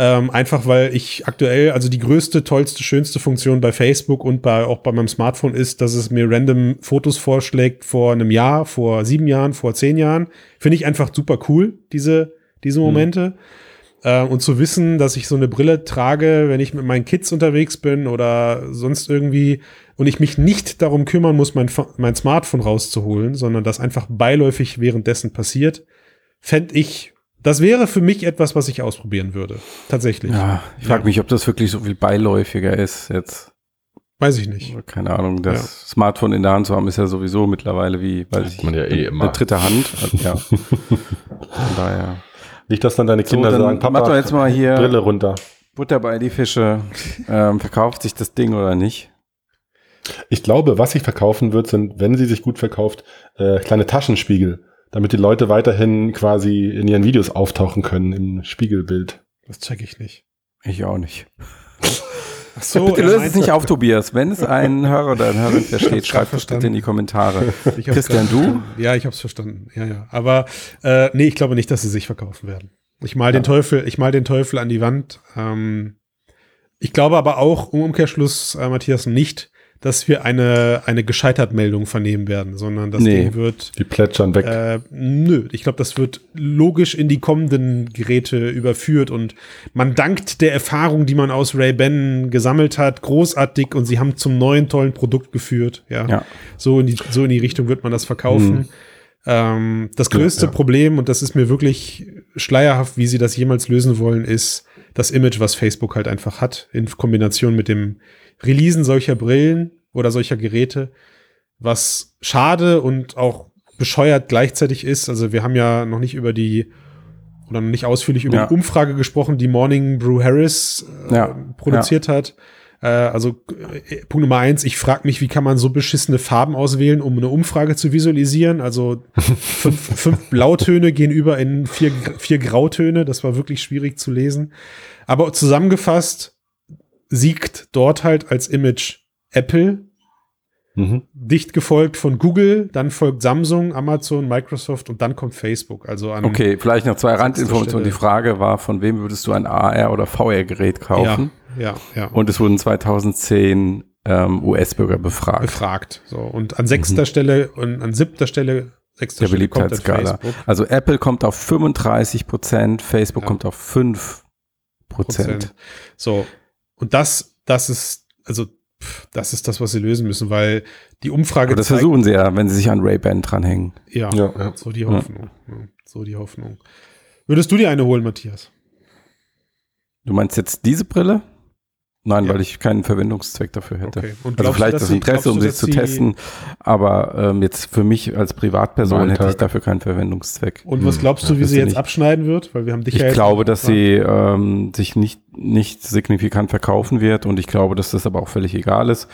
Speaker 1: Ähm, einfach weil ich aktuell, also die größte, tollste, schönste Funktion bei Facebook und bei, auch bei meinem Smartphone ist, dass es mir random Fotos vorschlägt vor einem Jahr, vor sieben Jahren, vor zehn Jahren. Finde ich einfach super cool, diese, diese mhm. Momente. Mhm. Äh, und zu wissen, dass ich so eine Brille trage, wenn ich mit meinen Kids unterwegs bin oder sonst irgendwie und ich mich nicht darum kümmern muss, mein, mein Smartphone rauszuholen, sondern das einfach beiläufig währenddessen passiert, fände ich das wäre für mich etwas, was ich ausprobieren würde. Tatsächlich.
Speaker 3: Ja, ich frage mich, ob das wirklich so viel beiläufiger ist jetzt.
Speaker 1: Weiß ich nicht.
Speaker 3: Keine Ahnung. Das ja. Smartphone in der Hand zu haben, ist ja sowieso mittlerweile wie, weiß ich,
Speaker 2: man ja eh immer.
Speaker 3: eine dritte Hand. Also, ja. Von
Speaker 2: daher. Nicht, dass dann deine Kinder so, sagen,
Speaker 3: Papa, mach doch jetzt mal hier
Speaker 2: Brille runter.
Speaker 3: Butter bei die Fische. Ähm, verkauft sich das Ding oder nicht?
Speaker 2: Ich glaube, was sich verkaufen wird, sind, wenn sie sich gut verkauft, äh, kleine Taschenspiegel damit die Leute weiterhin quasi in ihren Videos auftauchen können im Spiegelbild.
Speaker 1: Das check ich nicht.
Speaker 3: Ich auch nicht. Ach so, bitte löst es nicht auf, Tobias. Wenn es einen Hörer oder eine Hörerin versteht, schreibt es bitte in die Kommentare.
Speaker 1: Christian, du? Ja, ich habe es verstanden. Ja, ja. Aber äh, nee, ich glaube nicht, dass sie sich verkaufen werden. Ich mal ja. den Teufel, ich mal den Teufel an die Wand. Ähm, ich glaube aber auch, im Umkehrschluss, äh, Matthias, nicht, dass wir eine, eine Gescheitert-Meldung vernehmen werden, sondern das nee, Ding wird.
Speaker 2: Die plätschern weg.
Speaker 1: Äh, nö, ich glaube, das wird logisch in die kommenden Geräte überführt und man dankt der Erfahrung, die man aus Ray-Ban gesammelt hat, großartig und sie haben zum neuen tollen Produkt geführt. Ja. ja. So, in die, so in die Richtung wird man das verkaufen. Hm. Ähm, das größte ja, ja. Problem, und das ist mir wirklich schleierhaft, wie sie das jemals lösen wollen, ist das Image, was Facebook halt einfach hat, in Kombination mit dem Releasen solcher Brillen oder solcher Geräte, was schade und auch bescheuert gleichzeitig ist. Also wir haben ja noch nicht über die oder noch nicht ausführlich über ja. die Umfrage gesprochen, die Morning Brew Harris äh, ja. produziert ja. hat. Äh, also äh, Punkt Nummer eins, ich frage mich, wie kann man so beschissene Farben auswählen, um eine Umfrage zu visualisieren? Also fünf, fünf Blautöne gehen über in vier, vier Grautöne. Das war wirklich schwierig zu lesen. Aber zusammengefasst, siegt dort halt als Image Apple, mhm. dicht gefolgt von Google, dann folgt Samsung, Amazon, Microsoft und dann kommt Facebook. Also an
Speaker 3: okay, vielleicht noch zwei Randinformationen. Die Frage war, von wem würdest du ein AR oder VR-Gerät kaufen?
Speaker 1: Ja, ja, ja.
Speaker 3: Und es wurden 2010 ähm, US-Bürger befragt.
Speaker 1: Befragt. So und an sechster mhm. Stelle und an siebter Stelle
Speaker 3: sechster der Beliebtheitsskala. Also Apple kommt auf 35 Prozent, Facebook ja. kommt auf 5 Prozent.
Speaker 1: So und das, das ist, also, das ist das, was sie lösen müssen, weil die Umfrage.
Speaker 3: Aber das zeigt, versuchen sie ja, wenn sie sich an Ray-Ban dranhängen.
Speaker 1: Ja, ja, ja, so die Hoffnung. Ja. so die Hoffnung. Würdest du dir eine holen, Matthias?
Speaker 3: Du meinst jetzt diese Brille? Nein, ja. weil ich keinen Verwendungszweck dafür hätte. Okay. also vielleicht du, das Interesse, um sie zu testen, aber ähm, jetzt für mich als Privatperson hätte ich dafür keinen Verwendungszweck.
Speaker 1: Und was glaubst du, wie sie jetzt nicht. abschneiden wird? Weil wir haben dich
Speaker 3: Ich ja glaube, dass sie ähm, sich nicht, nicht signifikant verkaufen wird und ich glaube, dass das aber auch völlig egal ist,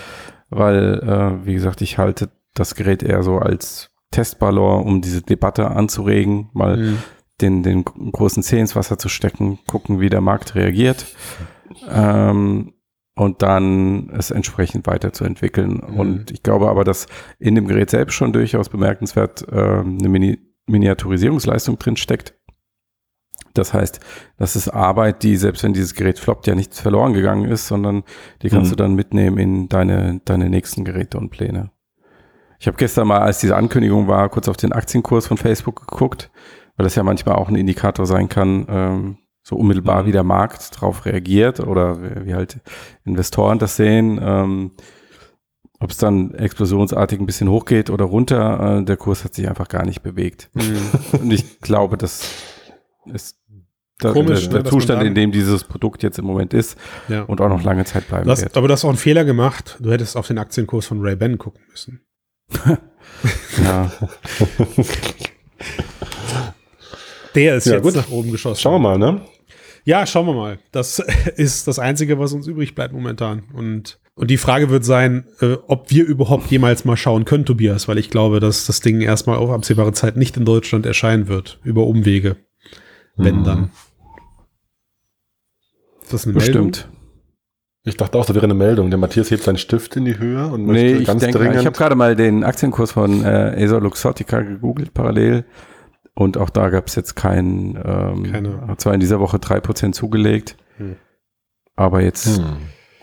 Speaker 3: weil, äh, wie gesagt, ich halte das Gerät eher so als Testballon, um diese Debatte anzuregen, mal mhm. den, den großen Zeh ins Wasser zu stecken, gucken, wie der Markt reagiert. Ähm, und dann es entsprechend weiterzuentwickeln. Mhm. Und ich glaube aber, dass in dem Gerät selbst schon durchaus bemerkenswert äh, eine Mini Miniaturisierungsleistung drin steckt. Das heißt, das ist Arbeit, die selbst wenn dieses Gerät floppt, ja nichts verloren gegangen ist, sondern die kannst mhm. du dann mitnehmen in deine, deine nächsten Geräte und Pläne. Ich habe gestern mal, als diese Ankündigung war, kurz auf den Aktienkurs von Facebook geguckt, weil das ja manchmal auch ein Indikator sein kann, ähm, so unmittelbar mhm. wie der Markt darauf reagiert oder wie halt Investoren das sehen. Ähm, ob es dann explosionsartig ein bisschen hochgeht oder runter, äh, der Kurs hat sich einfach gar nicht bewegt. Mhm. Und ich glaube, das ist da, Komisch, der, der ne, Zustand, in dem dieses Produkt jetzt im Moment ist ja. und auch noch lange Zeit bleiben
Speaker 1: das,
Speaker 3: wird.
Speaker 1: Aber du hast auch einen Fehler gemacht. Du hättest auf den Aktienkurs von Ray-Ban gucken müssen. ja. Der ist ja, jetzt gut. nach oben geschossen.
Speaker 2: Schauen wir mal, ne?
Speaker 1: Ja, schauen wir mal. Das ist das Einzige, was uns übrig bleibt momentan. Und, und die Frage wird sein, äh, ob wir überhaupt jemals mal schauen können, Tobias, weil ich glaube, dass das Ding erstmal auf absehbare Zeit nicht in Deutschland erscheinen wird, über Umwege. Wenn mhm. dann.
Speaker 3: Ist das eine Bestimmt. Meldung?
Speaker 2: Ich dachte auch, da wäre eine Meldung. Der Matthias hebt seinen Stift in die Höhe und
Speaker 3: möchte nee, ich ganz denke, dringend. Ich habe gerade mal den Aktienkurs von äh, Acer Luxottica gegoogelt parallel und auch da gab es jetzt keinen, ähm, Keine. hat zwar in dieser Woche drei Prozent zugelegt, hm. aber jetzt hm.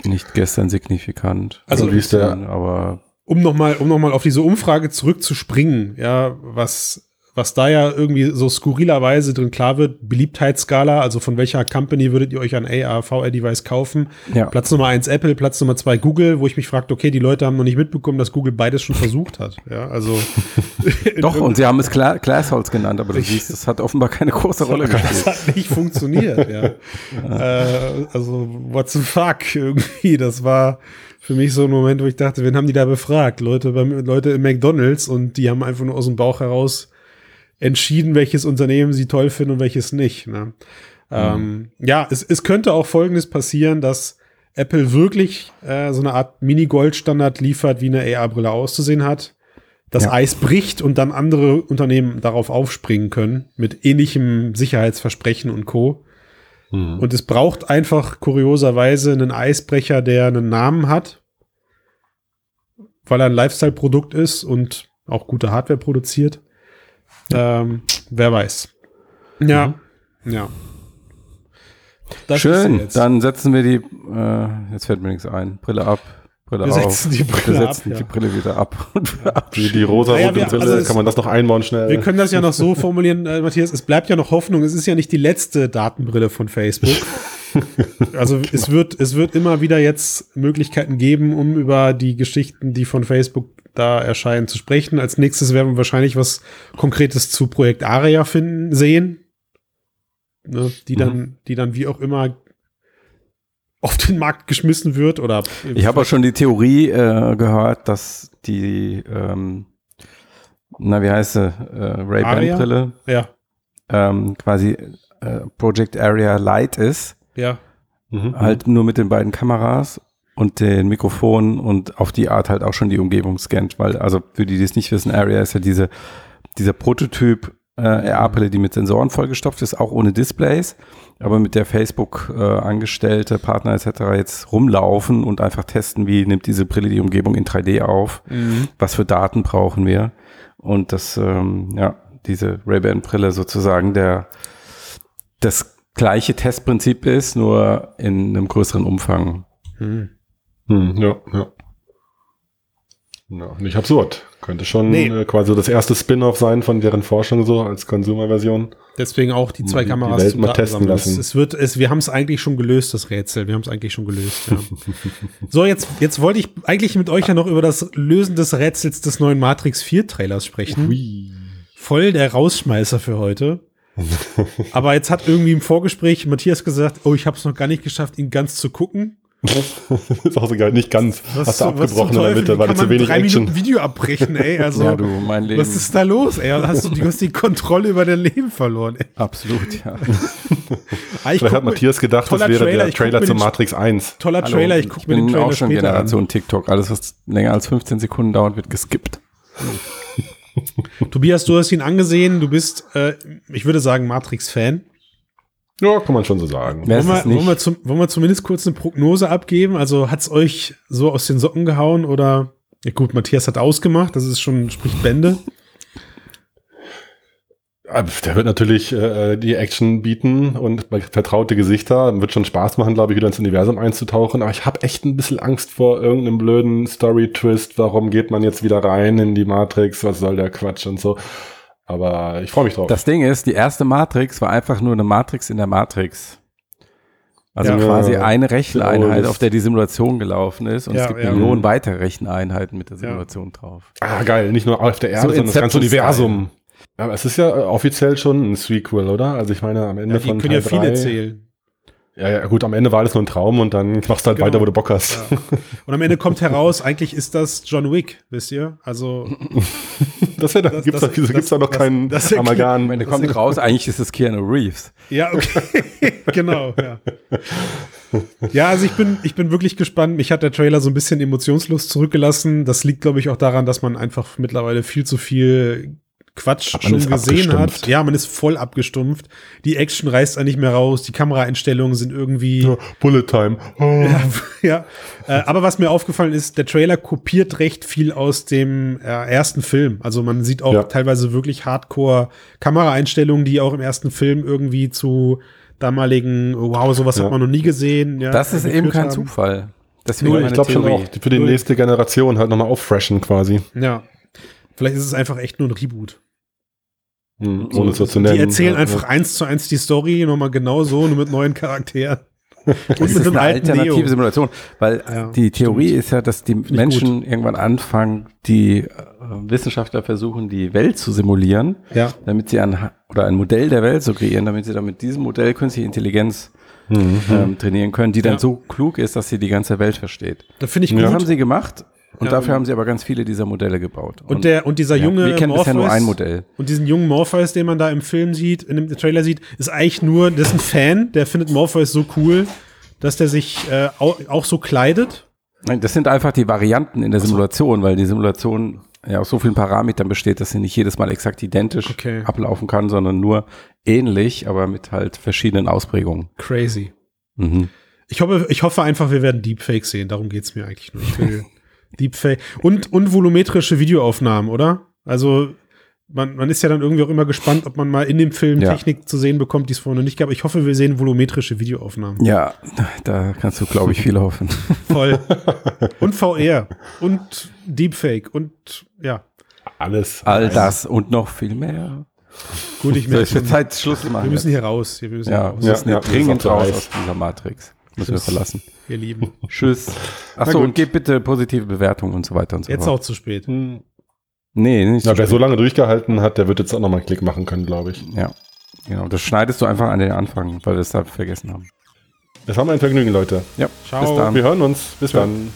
Speaker 3: nicht gestern signifikant.
Speaker 1: Also, also wie ist der? Aber um nochmal um noch mal auf diese Umfrage zurückzuspringen, ja, was was da ja irgendwie so skurrilerweise drin klar wird, Beliebtheitsskala, also von welcher Company würdet ihr euch ein AR, VR-Device kaufen? Ja. Platz Nummer eins Apple, Platz Nummer zwei Google, wo ich mich fragte, okay, die Leute haben noch nicht mitbekommen, dass Google beides schon versucht hat. Ja, also.
Speaker 3: Doch, und sie haben es Cla Glassholz genannt, aber du siehst, das hat offenbar keine große Rolle
Speaker 1: gespielt. Das hat nicht funktioniert, ja. äh, also, what the fuck, irgendwie, das war, für mich so ein Moment, wo ich dachte, wen haben die da befragt? Leute, beim, Leute im McDonalds und die haben einfach nur aus dem Bauch heraus entschieden, welches Unternehmen sie toll finden und welches nicht. Ne? Mhm. Ähm, ja, es, es könnte auch Folgendes passieren, dass Apple wirklich äh, so eine Art Mini-Gold-Standard liefert, wie eine AR-Brille auszusehen hat. Das ja. Eis bricht und dann andere Unternehmen darauf aufspringen können mit ähnlichem Sicherheitsversprechen und Co. Mhm. Und es braucht einfach kurioserweise einen Eisbrecher, der einen Namen hat, weil er ein Lifestyle-Produkt ist und auch gute Hardware produziert. Ähm, wer weiß. Ja, mhm. ja.
Speaker 3: Das Schön, dann setzen wir die, äh, jetzt fällt mir nichts ein, Brille ab, Brille wir auf. Die Brille wir setzen ab, die Brille wieder ab. Und
Speaker 2: die, die rosa-rote naja, Brille, also kann man das noch einbauen schnell?
Speaker 1: Wir können das ja noch so formulieren, äh, Matthias, es bleibt ja noch Hoffnung, es ist ja nicht die letzte Datenbrille von Facebook. also es wird, es wird immer wieder jetzt Möglichkeiten geben, um über die Geschichten, die von Facebook da erscheinen, zu sprechen. Als nächstes werden wir wahrscheinlich was Konkretes zu Projekt Aria finden, sehen. Ne, die dann, mhm. die dann wie auch immer auf den Markt geschmissen wird oder.
Speaker 3: Ich habe auch schon die Theorie äh, gehört, dass die, ähm, na wie heißt sie, äh, Ray-Ban-Brille,
Speaker 1: ja.
Speaker 3: ähm, quasi äh, Project Area Light ist.
Speaker 1: Ja.
Speaker 3: Mhm. Halt nur mit den beiden Kameras und den Mikrofon und auf die Art halt auch schon die Umgebung scannt, weil, also für die, die es nicht wissen, Area ist ja diese, dieser Prototyp äh, AR-Brille, die mit Sensoren vollgestopft ist, auch ohne Displays, aber mit der Facebook äh, Angestellte, Partner etc. jetzt rumlaufen und einfach testen, wie nimmt diese Brille die Umgebung in 3D auf, mhm. was für Daten brauchen wir und das, ähm, ja, diese Ray-Ban-Brille sozusagen der, das gleiche Testprinzip ist, nur in einem größeren Umfang.
Speaker 2: Mhm. Hm, ja, ja. Ja, nicht absurd. Könnte schon nee. äh, quasi das erste Spin-off sein von deren Forschung so als Consumer-Version.
Speaker 1: Deswegen auch die zwei Kameras
Speaker 2: die Welt mal testen lassen.
Speaker 1: Es, es, wird, es, wir haben es eigentlich schon gelöst, das Rätsel. Wir haben es eigentlich schon gelöst. Ja. so, jetzt, jetzt wollte ich eigentlich mit euch ja noch über das Lösen des Rätsels des neuen Matrix 4 Trailers sprechen. Ui. Voll der Rausschmeißer für heute. Aber jetzt hat irgendwie im Vorgespräch Matthias gesagt, oh, ich habe es noch gar nicht geschafft, ihn ganz zu gucken.
Speaker 2: ist auch so geil, nicht ganz. Was, Hast du abgebrochen in der Mitte, weil du zu wenig drei Action.
Speaker 1: Minuten Video abbrechen, ey. Also, ja, du, mein Leben. Was ist da los, ey? Hast du, du hast die Kontrolle über dein Leben verloren, ey.
Speaker 3: Absolut, ja.
Speaker 2: Ah, Vielleicht hat Matthias gedacht, das wäre Trailer, der Trailer zu Matrix 1.
Speaker 1: Toller Hallo, Trailer, ich gucke mir den Trailer auch schon
Speaker 3: Generation an. TikTok. Alles, was länger als 15 Sekunden dauert, wird geskippt.
Speaker 1: Tobias, du hast ihn angesehen. Du bist, äh, ich würde sagen, Matrix-Fan.
Speaker 2: Ja, kann man schon so sagen.
Speaker 1: Wollen wir, wollen, wir zum, wollen wir zumindest kurz eine Prognose abgeben? Also hat es euch so aus den Socken gehauen oder? Ja gut, Matthias hat ausgemacht, das ist schon, spricht Bände.
Speaker 2: Der wird natürlich äh, die Action bieten und vertraute Gesichter. Wird schon Spaß machen, glaube ich, wieder ins Universum einzutauchen. Aber ich habe echt ein bisschen Angst vor irgendeinem blöden Story-Twist. Warum geht man jetzt wieder rein in die Matrix? Was soll der Quatsch und so? Aber ich freue mich drauf.
Speaker 3: Das Ding ist, die erste Matrix war einfach nur eine Matrix in der Matrix. Also ja, quasi eine Recheneinheit, auf der die Simulation gelaufen ist und ja, es gibt ja. Millionen weitere Recheneinheiten mit der Simulation drauf.
Speaker 2: Ah, geil. Nicht nur auf der Erde, so sondern das ganze Universum. Aber es ist ja offiziell schon ein Sequel, oder? Also ich meine, am Ende ja, die von
Speaker 1: können Teil ja viele zählen.
Speaker 2: Ja, ja, gut, am Ende war alles nur ein Traum und dann machst du halt genau. weiter, wo du Bock hast. Ja.
Speaker 1: Und am Ende kommt heraus, eigentlich ist das John Wick, wisst ihr? Also.
Speaker 2: das wäre, da gibt's, das, da, gibt's da noch keinen das Amalgam.
Speaker 3: Am Ende kommt raus, eigentlich ist es Keanu Reeves.
Speaker 1: Ja, okay. genau, ja. Ja, also ich bin, ich bin wirklich gespannt. Mich hat der Trailer so ein bisschen emotionslos zurückgelassen. Das liegt, glaube ich, auch daran, dass man einfach mittlerweile viel zu viel Quatsch schon gesehen hat. Ja, man ist voll abgestumpft. Die Action reißt eigentlich mehr raus. Die Kameraeinstellungen sind irgendwie. Ja,
Speaker 2: Bullet Time.
Speaker 1: Oh. Ja, ja. Äh, aber was mir aufgefallen ist, der Trailer kopiert recht viel aus dem äh, ersten Film. Also man sieht auch ja. teilweise wirklich Hardcore Kameraeinstellungen, die auch im ersten Film irgendwie zu damaligen, wow, sowas ja. hat man noch nie gesehen.
Speaker 3: Ja, das ist eben kein haben. Zufall.
Speaker 2: Das Null, ich glaube schon auch für die nächste Generation halt nochmal auffreshen quasi.
Speaker 1: Ja. Vielleicht ist es einfach echt nur ein Reboot.
Speaker 2: Hm, ohne so zu nennen.
Speaker 1: Die erzählen ja, einfach ja. eins zu eins die Story, nochmal genau so, nur mit neuen Charakteren.
Speaker 3: Und das mit ist eine alternative Neo. Simulation, weil ja, die Theorie stimmt. ist ja, dass die Nicht Menschen gut. irgendwann anfangen, die äh, Wissenschaftler versuchen, die Welt zu simulieren,
Speaker 1: ja.
Speaker 3: damit sie ein oder ein Modell der Welt zu kreieren, damit sie dann mit diesem Modell künstliche Intelligenz mhm. ähm, trainieren können, die dann ja. so klug ist, dass sie die ganze Welt versteht.
Speaker 1: Das finde ich gut.
Speaker 3: Das haben sie gemacht und ja, dafür haben sie aber ganz viele dieser Modelle gebaut.
Speaker 1: Und, und der und dieser junge ja,
Speaker 3: wir kennen Morpheus, bisher nur ein Modell.
Speaker 1: Und diesen jungen Morpheus, den man da im Film sieht, in dem Trailer sieht, ist eigentlich nur, das ist ein Fan, der findet Morpheus so cool, dass der sich äh, auch, auch, so kleidet.
Speaker 3: Nein, das sind einfach die Varianten in der Simulation, weil die Simulation ja aus so vielen Parametern besteht, dass sie nicht jedes Mal exakt identisch okay. ablaufen kann, sondern nur ähnlich, aber mit halt verschiedenen Ausprägungen.
Speaker 1: Crazy. Mhm. Ich hoffe, ich hoffe einfach, wir werden Deepfake sehen. Darum geht's mir eigentlich nur. Ich will Deepfake. Und, und volumetrische Videoaufnahmen, oder? Also, man, man ist ja dann irgendwie auch immer gespannt, ob man mal in dem Film ja. Technik zu sehen bekommt, die es vorher noch nicht gab. Ich hoffe, wir sehen volumetrische Videoaufnahmen.
Speaker 3: Ja, da kannst du, glaube ich, viel hoffen.
Speaker 1: Voll. Und VR. Und Deepfake. Und ja.
Speaker 2: Alles.
Speaker 3: All das und noch viel mehr.
Speaker 1: Gut, ich merke.
Speaker 3: Zeit Schluss machen.
Speaker 1: Wir müssen hier raus. Wir müssen
Speaker 3: ja, hier raus. Ja, ja, dringend raus aus dieser Matrix. Müssen wir verlassen.
Speaker 1: Ihr Lieben.
Speaker 3: Tschüss. Achso, und gebt bitte positive Bewertungen und so weiter und so
Speaker 1: Jetzt fort. auch zu spät. Hm.
Speaker 3: Nee, nicht
Speaker 2: so ja, Wer so lange durchgehalten hat, der wird jetzt auch nochmal einen Klick machen können, glaube ich.
Speaker 3: Ja. Genau. Das schneidest du einfach an den Anfang, weil wir es da vergessen haben.
Speaker 2: Es haben ein Vergnügen, Leute.
Speaker 3: Ja.
Speaker 2: Ciao. Bis dann. Wir hören uns. Bis Ciao. dann.